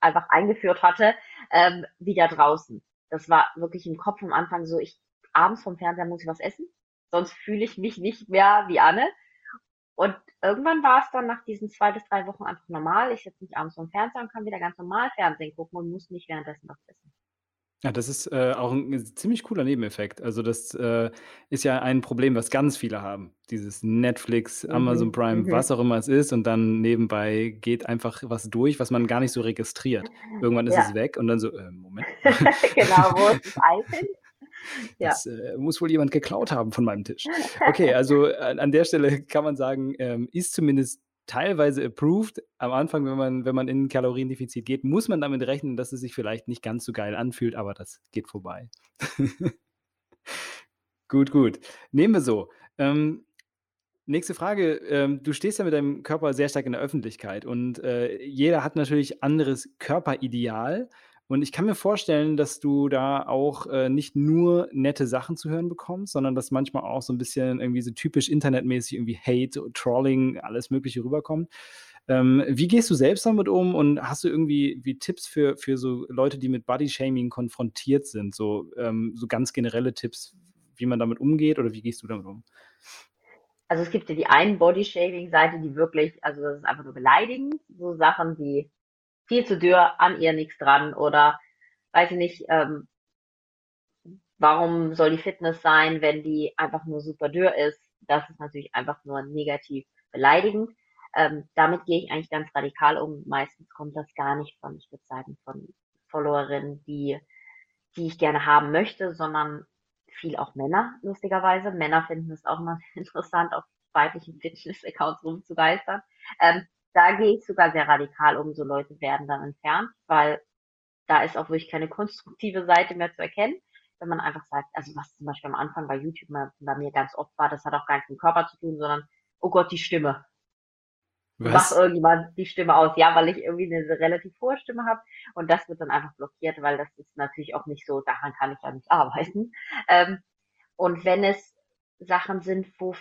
einfach eingeführt hatte, ähm, wieder draußen. Das war wirklich im Kopf am Anfang so, ich abends vom Fernseher muss ich was essen, sonst fühle ich mich nicht mehr wie Anne. Und irgendwann war es dann nach diesen zwei bis drei Wochen einfach normal. Ich sitze nicht abends vom Fernseher und kann wieder ganz normal Fernsehen gucken und muss nicht währenddessen was essen. Ja, das ist, äh, auch ein ziemlich cooler Nebeneffekt. Also, das, äh, ist ja ein Problem, was ganz viele haben. Dieses Netflix, Amazon Mhm, Prime, mhm. was auch immer es ist und dann nebenbei geht einfach was durch, was man gar nicht so registriert. Irgendwann ist Ja. es weg und dann so: „Äh, Moment. [laughs] Genau, wo ist das hin? [laughs] Ja. Das, äh, muss wohl jemand geklaut haben von meinem Tisch.“ [laughs] Okay, also, an an der Stelle kann man sagen, ähm, ist zumindest teilweise approved. Am Anfang, wenn man wenn man in 'n Kaloriendefizit geht, muss man damit rechnen, dass es sich vielleicht nicht ganz so geil anfühlt, aber das geht vorbei. [laughs] Gut, gut. Nehmen wir so. Ähm, nächste Frage. Ähm, du stehst ja mit deinem Körper sehr stark in der Öffentlichkeit und, äh, jeder hat natürlich anderes Körperideal. Und ich kann mir vorstellen, dass du da auch, äh, nicht nur nette Sachen zu hören bekommst, sondern dass manchmal auch so ein bisschen irgendwie so typisch internetmäßig irgendwie Hate, Trolling, alles Mögliche rüberkommt. Ähm, wie gehst du selbst damit um und hast du irgendwie wie Tipps für für so Leute, die mit Bodyshaming konfrontiert sind, so ähm, so ganz generelle Tipps, wie man damit umgeht oder wie gehst du damit um? Also es gibt ja die einen Bodyshaming-Seite, die wirklich, also das ist einfach nur beleidigend, so Sachen wie viel zu dürr, an ihr nichts dran oder weiß ich nicht, ähm, warum soll die Fitness sein, wenn die einfach nur super dürr ist? Das ist natürlich einfach nur negativ beleidigend. Ähm, damit gehe ich eigentlich ganz radikal um. Meistens kommt das gar nicht von, ich würde sagen, von Followerinnen, die, die ich gerne haben möchte, sondern viel auch Männer, lustigerweise. Männer finden es auch mal [laughs] interessant, auf weiblichen Fitness-Accounts rumzugeistern. Ähm, da gehe ich sogar sehr radikal um, so Leute werden dann entfernt, weil da ist auch wirklich keine konstruktive Seite mehr zu erkennen. Wenn man einfach sagt, also was zum Beispiel am Anfang bei YouTube bei mir ganz oft war, das hat auch gar nichts mit dem Körper zu tun, sondern, oh Gott, die Stimme. Was? Macht irgendjemand die Stimme aus? Ja, weil ich irgendwie eine relativ hohe Stimme habe und das wird dann einfach blockiert, weil das ist natürlich auch nicht so, daran kann ich ja nicht arbeiten. Ähm, und wenn es Sachen sind, wo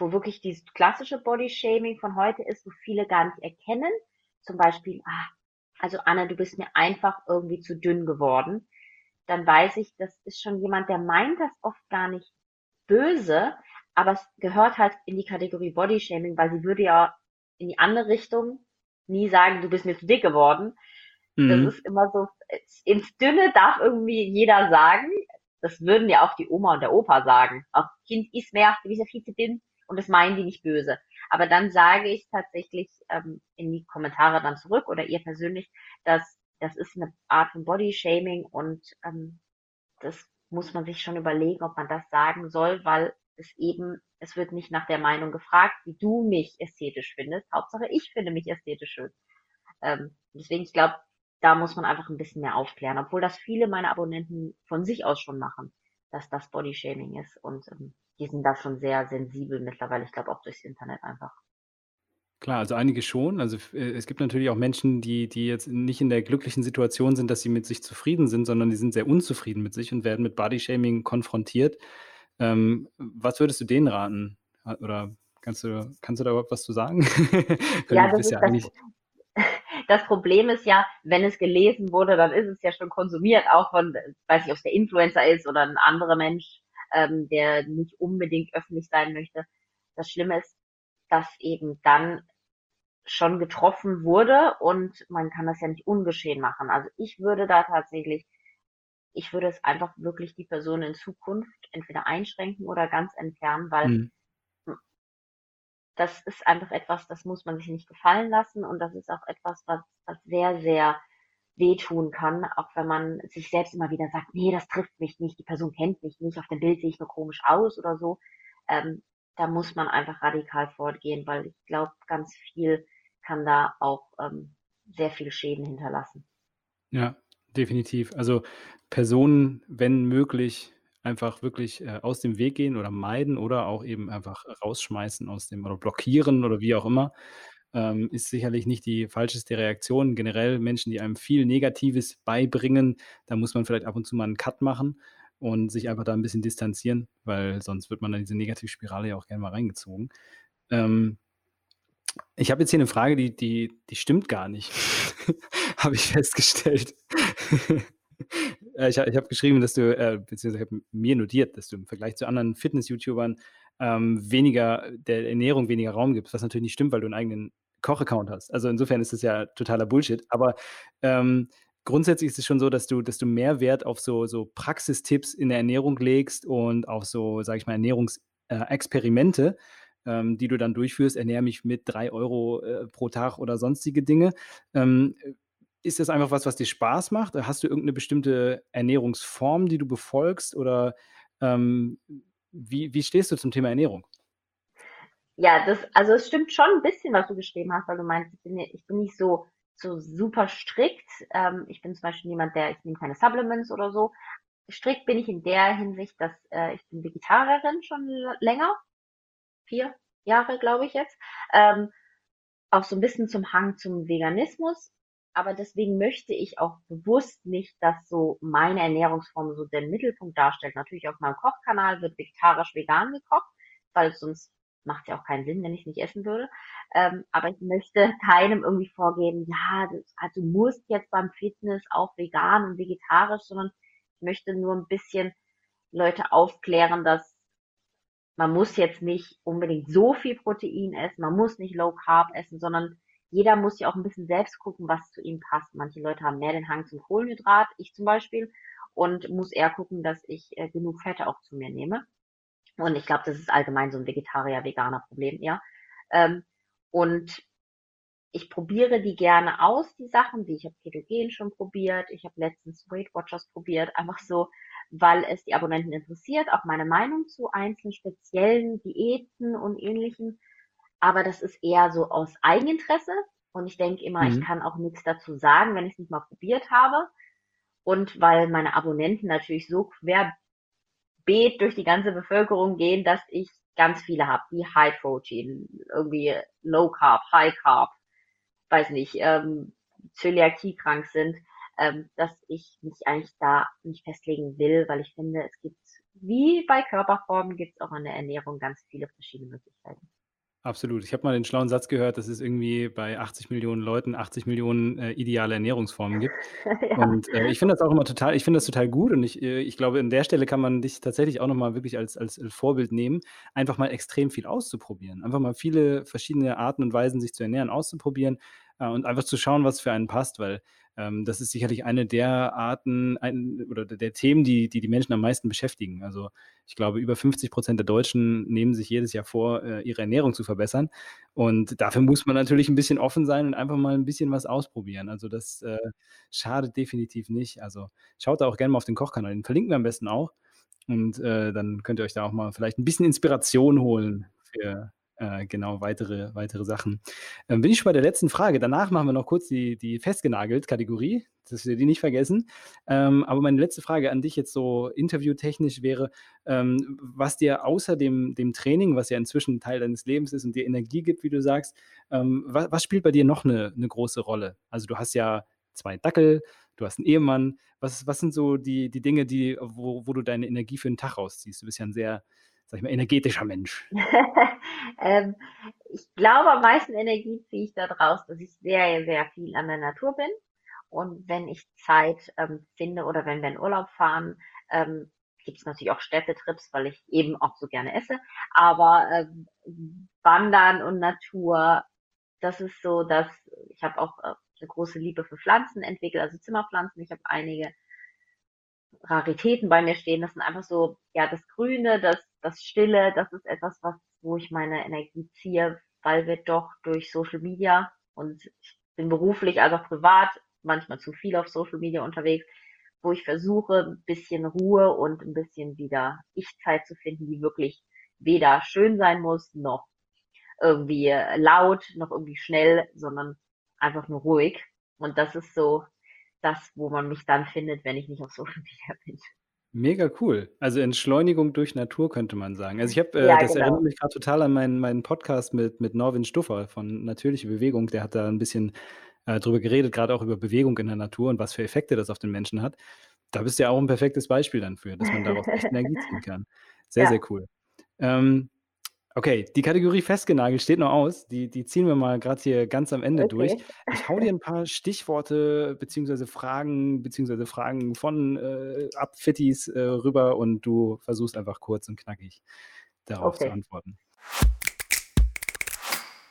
wo wirklich dieses klassische Bodyshaming von heute ist, wo viele gar nicht erkennen. Zum Beispiel, ah, also Anna, du bist mir einfach irgendwie zu dünn geworden. Dann weiß ich, das ist schon jemand, der meint das oft gar nicht böse, aber es gehört halt in die Kategorie Bodyshaming, weil sie würde ja in die andere Richtung nie sagen, du bist mir zu dick geworden. Mhm. Das ist immer so, ins Dünne darf irgendwie jeder sagen. Das würden ja auch die Oma und der Opa sagen. Auch Kind ist mehr, du bist ja viel zu dünn und das meinen die nicht böse. Aber dann sage ich tatsächlich ähm, in die Kommentare dann zurück oder ihr persönlich, dass das ist eine Art von Body-Shaming und ähm, das muss man sich schon überlegen, ob man das sagen soll, weil es eben, es wird nicht nach der Meinung gefragt, wie du mich ästhetisch findest. Hauptsache, ich finde mich ästhetisch schön. Ähm, deswegen, ich glaube, da muss man einfach ein bisschen mehr aufklären, obwohl das viele meiner Abonnenten von sich aus schon machen, dass das Body-Shaming ist und ähm, die sind da schon sehr sensibel mittlerweile, ich glaube auch durchs Internet einfach. Klar, also einige schon. Also äh, es gibt natürlich auch Menschen, die, die jetzt nicht in der glücklichen Situation sind, dass sie mit sich zufrieden sind, sondern die sind sehr unzufrieden mit sich und werden mit Bodyshaming konfrontiert. Ähm, was würdest du denen raten? Oder kannst du, kannst du da überhaupt was zu sagen? [laughs] ja, das, ist ja das, [laughs] das Problem ist ja, wenn es gelesen wurde, dann ist es ja schon konsumiert, auch von, weiß ich, ob es der Influencer ist oder ein anderer Mensch, ähm, der nicht unbedingt öffentlich sein möchte. Das Schlimme ist, dass eben dann schon getroffen wurde und man kann das ja nicht ungeschehen machen. Also ich würde da tatsächlich, ich würde es einfach wirklich die Person in Zukunft entweder einschränken oder ganz entfernen, weil mhm. das ist einfach etwas, das muss man sich nicht gefallen lassen und das ist auch etwas, was, was sehr, sehr wehtun kann, auch wenn man sich selbst immer wieder sagt, nee, das trifft mich nicht, die Person kennt mich nicht, auf dem Bild sehe ich nur komisch aus oder so. Ähm, da muss man einfach radikal fortgehen, weil ich glaube, ganz viel kann da auch ähm, sehr viele Schäden hinterlassen. Ja, definitiv. Also Personen, wenn möglich, einfach wirklich äh, aus dem Weg gehen oder meiden oder auch eben einfach rausschmeißen aus dem oder blockieren oder wie auch immer ähm, ist sicherlich nicht die falscheste Reaktion. Generell Menschen, die einem viel Negatives beibringen, da muss man vielleicht ab und zu mal einen Cut machen und sich einfach da ein bisschen distanzieren, weil sonst wird man in diese Negativspirale ja auch gerne mal reingezogen. Ähm, ich habe jetzt hier eine Frage, die, die, die stimmt gar nicht, [laughs] habe ich festgestellt. [laughs] ich, ich habe geschrieben, dass du, äh, beziehungsweise ich habe mir notiert, dass du im Vergleich zu anderen Fitness-YouTubern ähm, weniger, der Ernährung weniger Raum gibst, was natürlich nicht stimmt, weil du einen eigenen Kochaccount hast. Also insofern ist das ja totaler Bullshit. Aber ähm, grundsätzlich ist es schon so, dass du, dass du mehr Wert auf so, so Praxistipps in der Ernährung legst und auf so, sage ich mal, Ernährungsexperimente, äh, ähm, die du dann durchführst. Ernähre mich mit drei Euro äh, pro Tag oder sonstige Dinge. Ähm, ist das einfach was, was dir Spaß macht? Hast du irgendeine bestimmte Ernährungsform, die du befolgst? Oder ähm, wie, wie stehst du zum Thema Ernährung? Ja, das, also es stimmt schon ein bisschen, was du geschrieben hast, weil du meinst, ich bin, ich bin nicht so, so super strikt. Ähm, ich bin zum Beispiel jemand, der, ich nehme keine Supplements oder so. Strikt bin ich in der Hinsicht, dass äh, ich bin Vegetarierin schon länger. Vier Jahre, glaube ich jetzt. Ähm, auch so ein bisschen zum Hang zum Veganismus. Aber deswegen möchte ich auch bewusst nicht, dass so meine Ernährungsform so den Mittelpunkt darstellt. Natürlich auf meinem Kochkanal wird vegetarisch vegan gekocht, weil sonst macht ja auch keinen Sinn, wenn ich nicht essen würde. Ähm, aber ich möchte [laughs] keinem irgendwie vorgeben, ja, also du musst jetzt beim Fitness auch vegan und vegetarisch, sondern ich möchte nur ein bisschen Leute aufklären, dass man muss jetzt nicht unbedingt so viel Protein essen, man muss nicht Low Carb essen, sondern jeder muss ja auch ein bisschen selbst gucken, was zu ihm passt. Manche Leute haben mehr den Hang zum Kohlenhydrat, ich zum Beispiel, und muss eher gucken, dass ich äh, genug Fette auch zu mir nehme. Und ich glaube, das ist allgemein so ein Vegetarier-Veganer-Problem eher. Ähm, und ich probiere die gerne aus, die Sachen, die ich habe Ketogen schon probiert, ich habe letztens Weight Watchers probiert, einfach so, weil es die Abonnenten interessiert, auch meine Meinung zu einzelnen speziellen Diäten und ähnlichem. Aber das ist eher so aus Eigeninteresse. Und ich denke immer, ich Mhm. kann auch nichts dazu sagen, wenn ich es nicht mal probiert habe. Und weil meine Abonnenten natürlich so querbeet durch die ganze Bevölkerung gehen, dass ich ganz viele habe, die High Protein, irgendwie Low Carb, High Carb, weiß nicht, ähm, Zöliakie krank sind, ähm, dass ich mich eigentlich da nicht festlegen will, weil ich finde, es gibt, wie bei Körperformen, gibt es auch in der Ernährung ganz viele verschiedene Möglichkeiten. Absolut. Ich habe mal den schlauen Satz gehört, dass es irgendwie bei 80 Millionen Leuten 80 Millionen äh, ideale Ernährungsformen gibt. [laughs] ja. Und äh, ich finde das auch immer total, ich finde das total gut und ich, äh, ich glaube, an der Stelle kann man dich tatsächlich auch nochmal wirklich als, als äh, Vorbild nehmen, einfach mal extrem viel auszuprobieren. Einfach mal viele verschiedene Arten und Weisen, sich zu ernähren, auszuprobieren äh, und einfach zu schauen, was für einen passt, weil das ist sicherlich eine der Arten ein, oder der Themen, die, die die Menschen am meisten beschäftigen. Also ich glaube, über 50 Prozent der Deutschen nehmen sich jedes Jahr vor, äh, ihre Ernährung zu verbessern. Und dafür muss man natürlich ein bisschen offen sein und einfach mal ein bisschen was ausprobieren. Also das äh, schadet definitiv nicht. Also schaut da auch gerne mal auf den Kochkanal. Den verlinken wir am besten auch. Und äh, dann könnt ihr euch da auch mal vielleicht ein bisschen Inspiration holen für äh, genau weitere, weitere Sachen. Ähm, bin ich schon bei der letzten Frage. Danach machen wir noch kurz die, die festgenagelt Kategorie, dass wir die nicht vergessen. Ähm, aber meine letzte Frage an dich jetzt so interviewtechnisch wäre, ähm, was dir außer dem, dem Training, was ja inzwischen Teil deines Lebens ist und dir Energie gibt, wie du sagst, ähm, was, was spielt bei dir noch eine, eine große Rolle? Also du hast ja zwei Dackel, du hast einen Ehemann. Was, was sind so die, die Dinge, die, wo, wo du deine Energie für den Tag rausziehst? Du bist ja ein sehr, sag ich mal, energetischer Mensch. [laughs] ähm, ich glaube, am meisten Energie ziehe ich daraus, dass ich sehr, sehr viel an der Natur bin. Und wenn ich Zeit ähm, finde oder wenn wir in Urlaub fahren, ähm, gibt es natürlich auch Städtetrips, weil ich eben auch so gerne esse. Aber ähm, Wandern und Natur, das ist so, dass ich habe auch äh, eine große Liebe für Pflanzen entwickelt, also Zimmerpflanzen. Ich habe einige Raritäten bei mir stehen. Das sind einfach so, ja, das Grüne, das, das Stille, das ist etwas, was, wo ich meine Energie ziehe, weil wir doch durch Social Media und ich bin beruflich als auch privat manchmal zu viel auf Social Media unterwegs, wo ich versuche, ein bisschen Ruhe und ein bisschen wieder Ich-Zeit zu finden, die wirklich weder schön sein muss, noch irgendwie laut, noch irgendwie schnell, sondern einfach nur ruhig. Und das ist so das, wo man mich dann findet, wenn ich nicht auf Social Media [laughs] bin. Mega cool. Also Entschleunigung durch Natur könnte man sagen. Also ich habe, äh, Ja, das erinnert genau. mich gerade total an meinen, meinen Podcast mit, mit Norwin Stuffer von Natürliche Bewegung. Der hat da ein bisschen äh, drüber geredet, gerade auch über Bewegung in der Natur und was für Effekte das auf den Menschen hat. Da bist du ja auch ein perfektes Beispiel dann für, dass man daraus echt [laughs] Energie ziehen kann. Sehr, Ja. sehr cool. Ähm, okay, die Kategorie festgenagelt steht noch aus. Die, die ziehen wir mal gerade hier ganz am Ende durch. Okay. Ich hau dir [laughs] ein paar Stichworte beziehungsweise Fragen beziehungsweise Fragen von äh, Abfittis äh, rüber und du versuchst einfach kurz und knackig darauf zu Okay. antworten.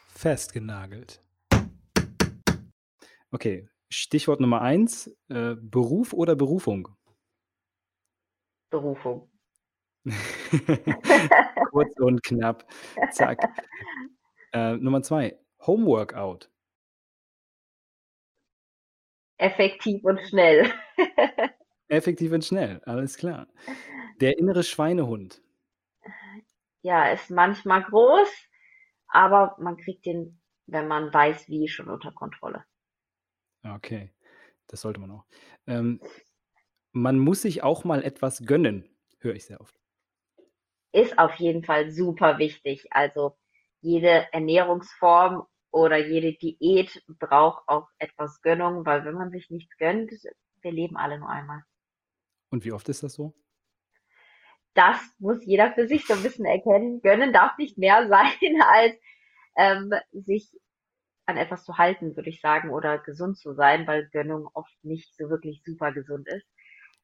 Festgenagelt. Okay, Stichwort Nummer eins: äh, Beruf oder Berufung? Berufung. [laughs] [laughs] Kurz und knapp. Zack. Äh, Nummer zwei: Homeworkout. Effektiv und schnell. [laughs] Effektiv und schnell, alles klar. Der innere Schweinehund. Ja, ist manchmal groß, aber man kriegt den, wenn man weiß, wie, schon unter Kontrolle. Okay, das sollte man auch. Ähm, man muss sich auch mal etwas gönnen, höre ich sehr oft. Ist auf jeden Fall super wichtig. Also jede Ernährungsform oder jede Diät braucht auch etwas Gönnung, weil wenn man sich nichts gönnt, wir leben alle nur einmal. Und wie oft ist das so? Das muss jeder für sich so ein bisschen erkennen. Gönnen darf nicht mehr [laughs] sein, als ähm, sich an etwas zu halten, würde ich sagen, oder gesund zu sein, weil Gönnung oft nicht so wirklich super gesund ist.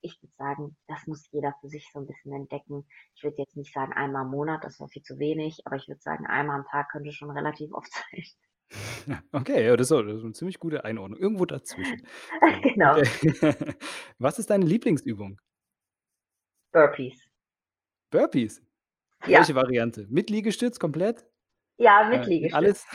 Ich würde sagen, das muss jeder für sich so ein bisschen entdecken. Ich würde jetzt nicht sagen einmal im Monat, das wäre viel zu wenig, aber ich würde sagen, einmal am Tag könnte schon relativ oft sein. [laughs] Okay, ja, das ist, auch, das ist eine ziemlich gute Einordnung. Irgendwo dazwischen. [laughs] Genau. okay. [laughs] Was ist deine Lieblingsübung? Burpees. Burpees. Ja, Welche Variante? Mit Liegestütz komplett? ja, mit Äh, Liegestütz. alles?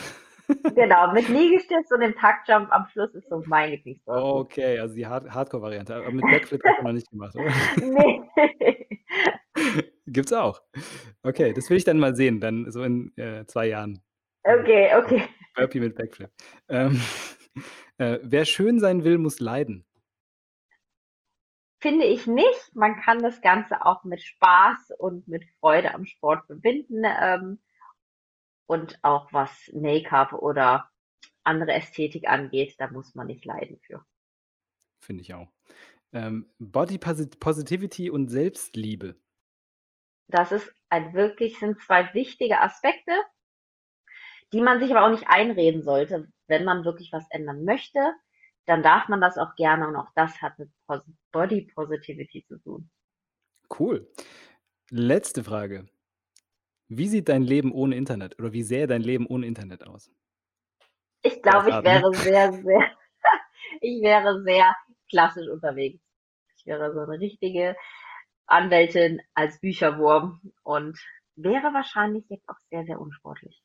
Genau, mit Liegestütz und dem Taktjump am Schluss ist so mein Lieblingssport. Okay, also die Hard Hardcore-Variante. Aber mit Backflip du noch nicht gemacht, oder? Nee. [laughs] Gibt's auch. Okay, das will ich dann mal sehen, dann so in äh, zwei Jahren. Okay, okay. Burpee mit Backflip. Ähm, [laughs] äh, wer schön sein will, muss leiden. Finde ich nicht. Man kann das Ganze auch mit Spaß und mit Freude am Sport verbinden. Ähm, und auch was Make-up oder andere Ästhetik angeht, da muss man nicht leiden für. Finde ich auch. Ähm, Body Posit Positivity und Selbstliebe. Das ist ein wirklich, sind zwei wichtige Aspekte, die man sich aber auch nicht einreden sollte. Wenn man wirklich was ändern möchte, dann darf man das auch gerne und auch das hat mit Pos Body Positivity zu tun. Cool. Letzte Frage. Wie sieht dein Leben ohne Internet oder wie sähe dein Leben ohne Internet aus? Ich glaube, ich wäre sehr, sehr, [laughs] ich wäre sehr klassisch unterwegs. Ich wäre so eine richtige Anwältin als Bücherwurm und wäre wahrscheinlich jetzt auch sehr, sehr unsportlich.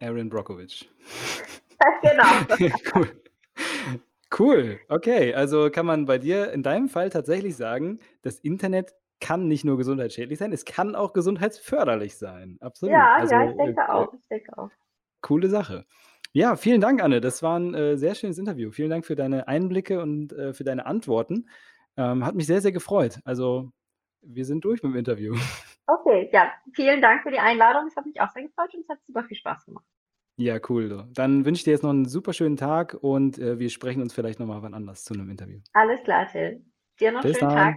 Aaron Brockovich. [laughs] genau. [laughs] cool. Cool. Okay, also kann man bei dir in deinem Fall tatsächlich sagen, das Internet kann nicht nur gesundheitsschädlich sein, es kann auch gesundheitsförderlich sein. Absolut. Ja, Also, ja, ich denke äh, auch. Ich denke auch. coole Sache. Ja, vielen Dank, Anne. Das war ein äh, sehr schönes Interview. Vielen Dank für deine Einblicke und äh, für deine Antworten. Ähm, hat mich sehr, sehr gefreut. Also, wir sind durch mit dem Interview. [laughs] Okay, ja, vielen Dank für die Einladung. Es hat mich auch sehr gefreut und es hat super viel Spaß gemacht. Ja, cool. Dann wünsche ich dir jetzt noch einen super schönen Tag und äh, wir sprechen uns vielleicht nochmal wann anders zu einem Interview. Alles klar, Till. Dir noch einen Bis schönen dann. Tag.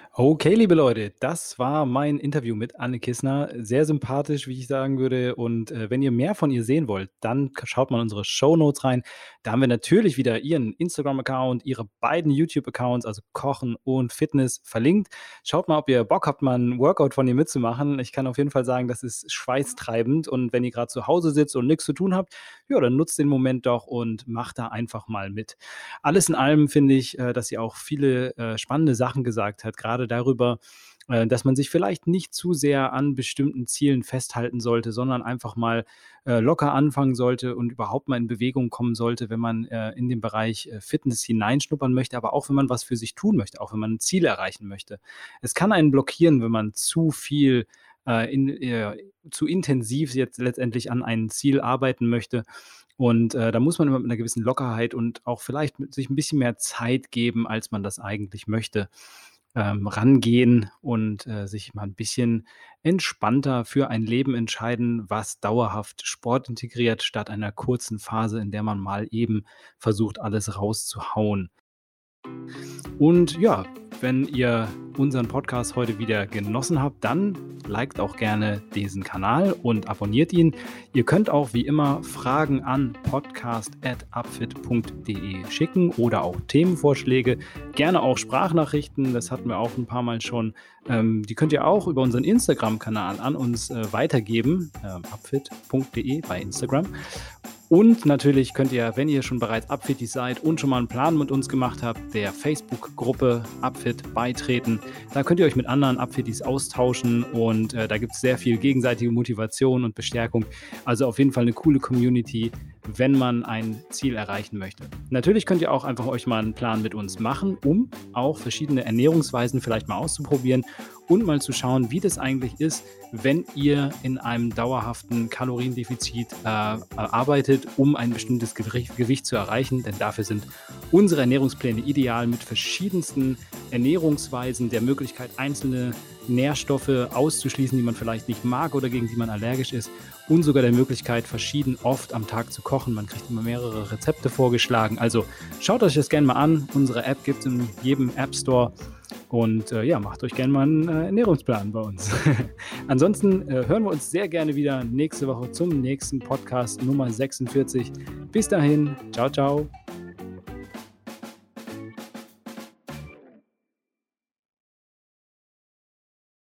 Okay, liebe Leute, das war mein Interview mit Anne Kissner. Sehr sympathisch, wie ich sagen würde. Und äh, wenn ihr mehr von ihr sehen wollt, dann schaut mal unsere Show Notes rein. Da haben wir natürlich wieder ihren Instagram-Account, ihre beiden YouTube-Accounts, also Kochen und Fitness, verlinkt. Schaut mal, ob ihr Bock habt, mal ein Workout von ihr mitzumachen. Ich kann auf jeden Fall sagen, das ist schweißtreibend. Und wenn ihr gerade zu Hause sitzt und nichts zu tun habt, ja, dann nutzt den Moment doch und macht da einfach mal mit. Alles in allem finde ich, äh, dass sie auch viele äh, spannende Sachen gesagt hat, gerade darüber, äh, dass man sich vielleicht nicht zu sehr an bestimmten Zielen festhalten sollte, sondern einfach mal äh, locker anfangen sollte und überhaupt mal in Bewegung kommen sollte, wenn man äh, in den Bereich Fitness hineinschnuppern möchte, aber auch wenn man was für sich tun möchte, auch wenn man ein Ziel erreichen möchte. Es kann einen blockieren, wenn man zu viel in, zu intensiv jetzt letztendlich an ein Ziel arbeiten möchte. Und da muss man immer mit einer gewissen Lockerheit und auch vielleicht sich ein bisschen mehr Zeit geben, als man das eigentlich möchte, ähm, rangehen und äh, sich mal ein bisschen entspannter für ein Leben entscheiden, was dauerhaft Sport integriert, statt einer kurzen Phase, in der man mal eben versucht, alles rauszuhauen. Und ja, wenn ihr unseren Podcast heute wieder genossen habt, dann liked auch gerne diesen Kanal und abonniert ihn. Ihr könnt auch wie immer Fragen an podcast.upfit.de schicken oder auch Themenvorschläge, gerne auch Sprachnachrichten, das hatten wir auch ein paar Mal schon. Ähm, die könnt ihr auch über unseren Instagram-Kanal an uns äh, weitergeben, äh, upfit.de bei Instagram. Und natürlich könnt ihr, wenn ihr schon bereits Upfitties seid und schon mal einen Plan mit uns gemacht habt, der Facebook-Gruppe Upfit beitreten. Da könnt ihr euch mit anderen Upfitties austauschen und äh, da gibt es sehr viel gegenseitige Motivation und Bestärkung. Also auf jeden Fall eine coole Community, wenn man ein Ziel erreichen möchte. Natürlich könnt ihr auch einfach euch mal einen Plan mit uns machen, um auch verschiedene Ernährungsweisen vielleicht mal auszuprobieren und mal zu schauen, wie das eigentlich ist, wenn ihr in einem dauerhaften Kaloriendefizit äh, arbeitet, um ein bestimmtes Gewicht, zu erreichen. Denn dafür sind unsere Ernährungspläne ideal mit verschiedensten Ernährungsweisen, der Möglichkeit, einzelne Nährstoffe auszuschließen, die man vielleicht nicht mag oder gegen die man allergisch ist und sogar der Möglichkeit, verschieden oft am Tag zu kochen. Man kriegt immer mehrere Rezepte vorgeschlagen. Also schaut euch das gerne mal an. Unsere App gibt es in jedem App Store. Und äh, ja, macht euch gerne mal einen äh, Ernährungsplan bei uns. [laughs] Ansonsten äh, hören wir uns sehr gerne wieder nächste Woche zum nächsten Podcast Nummer 46. Bis dahin, ciao, ciao.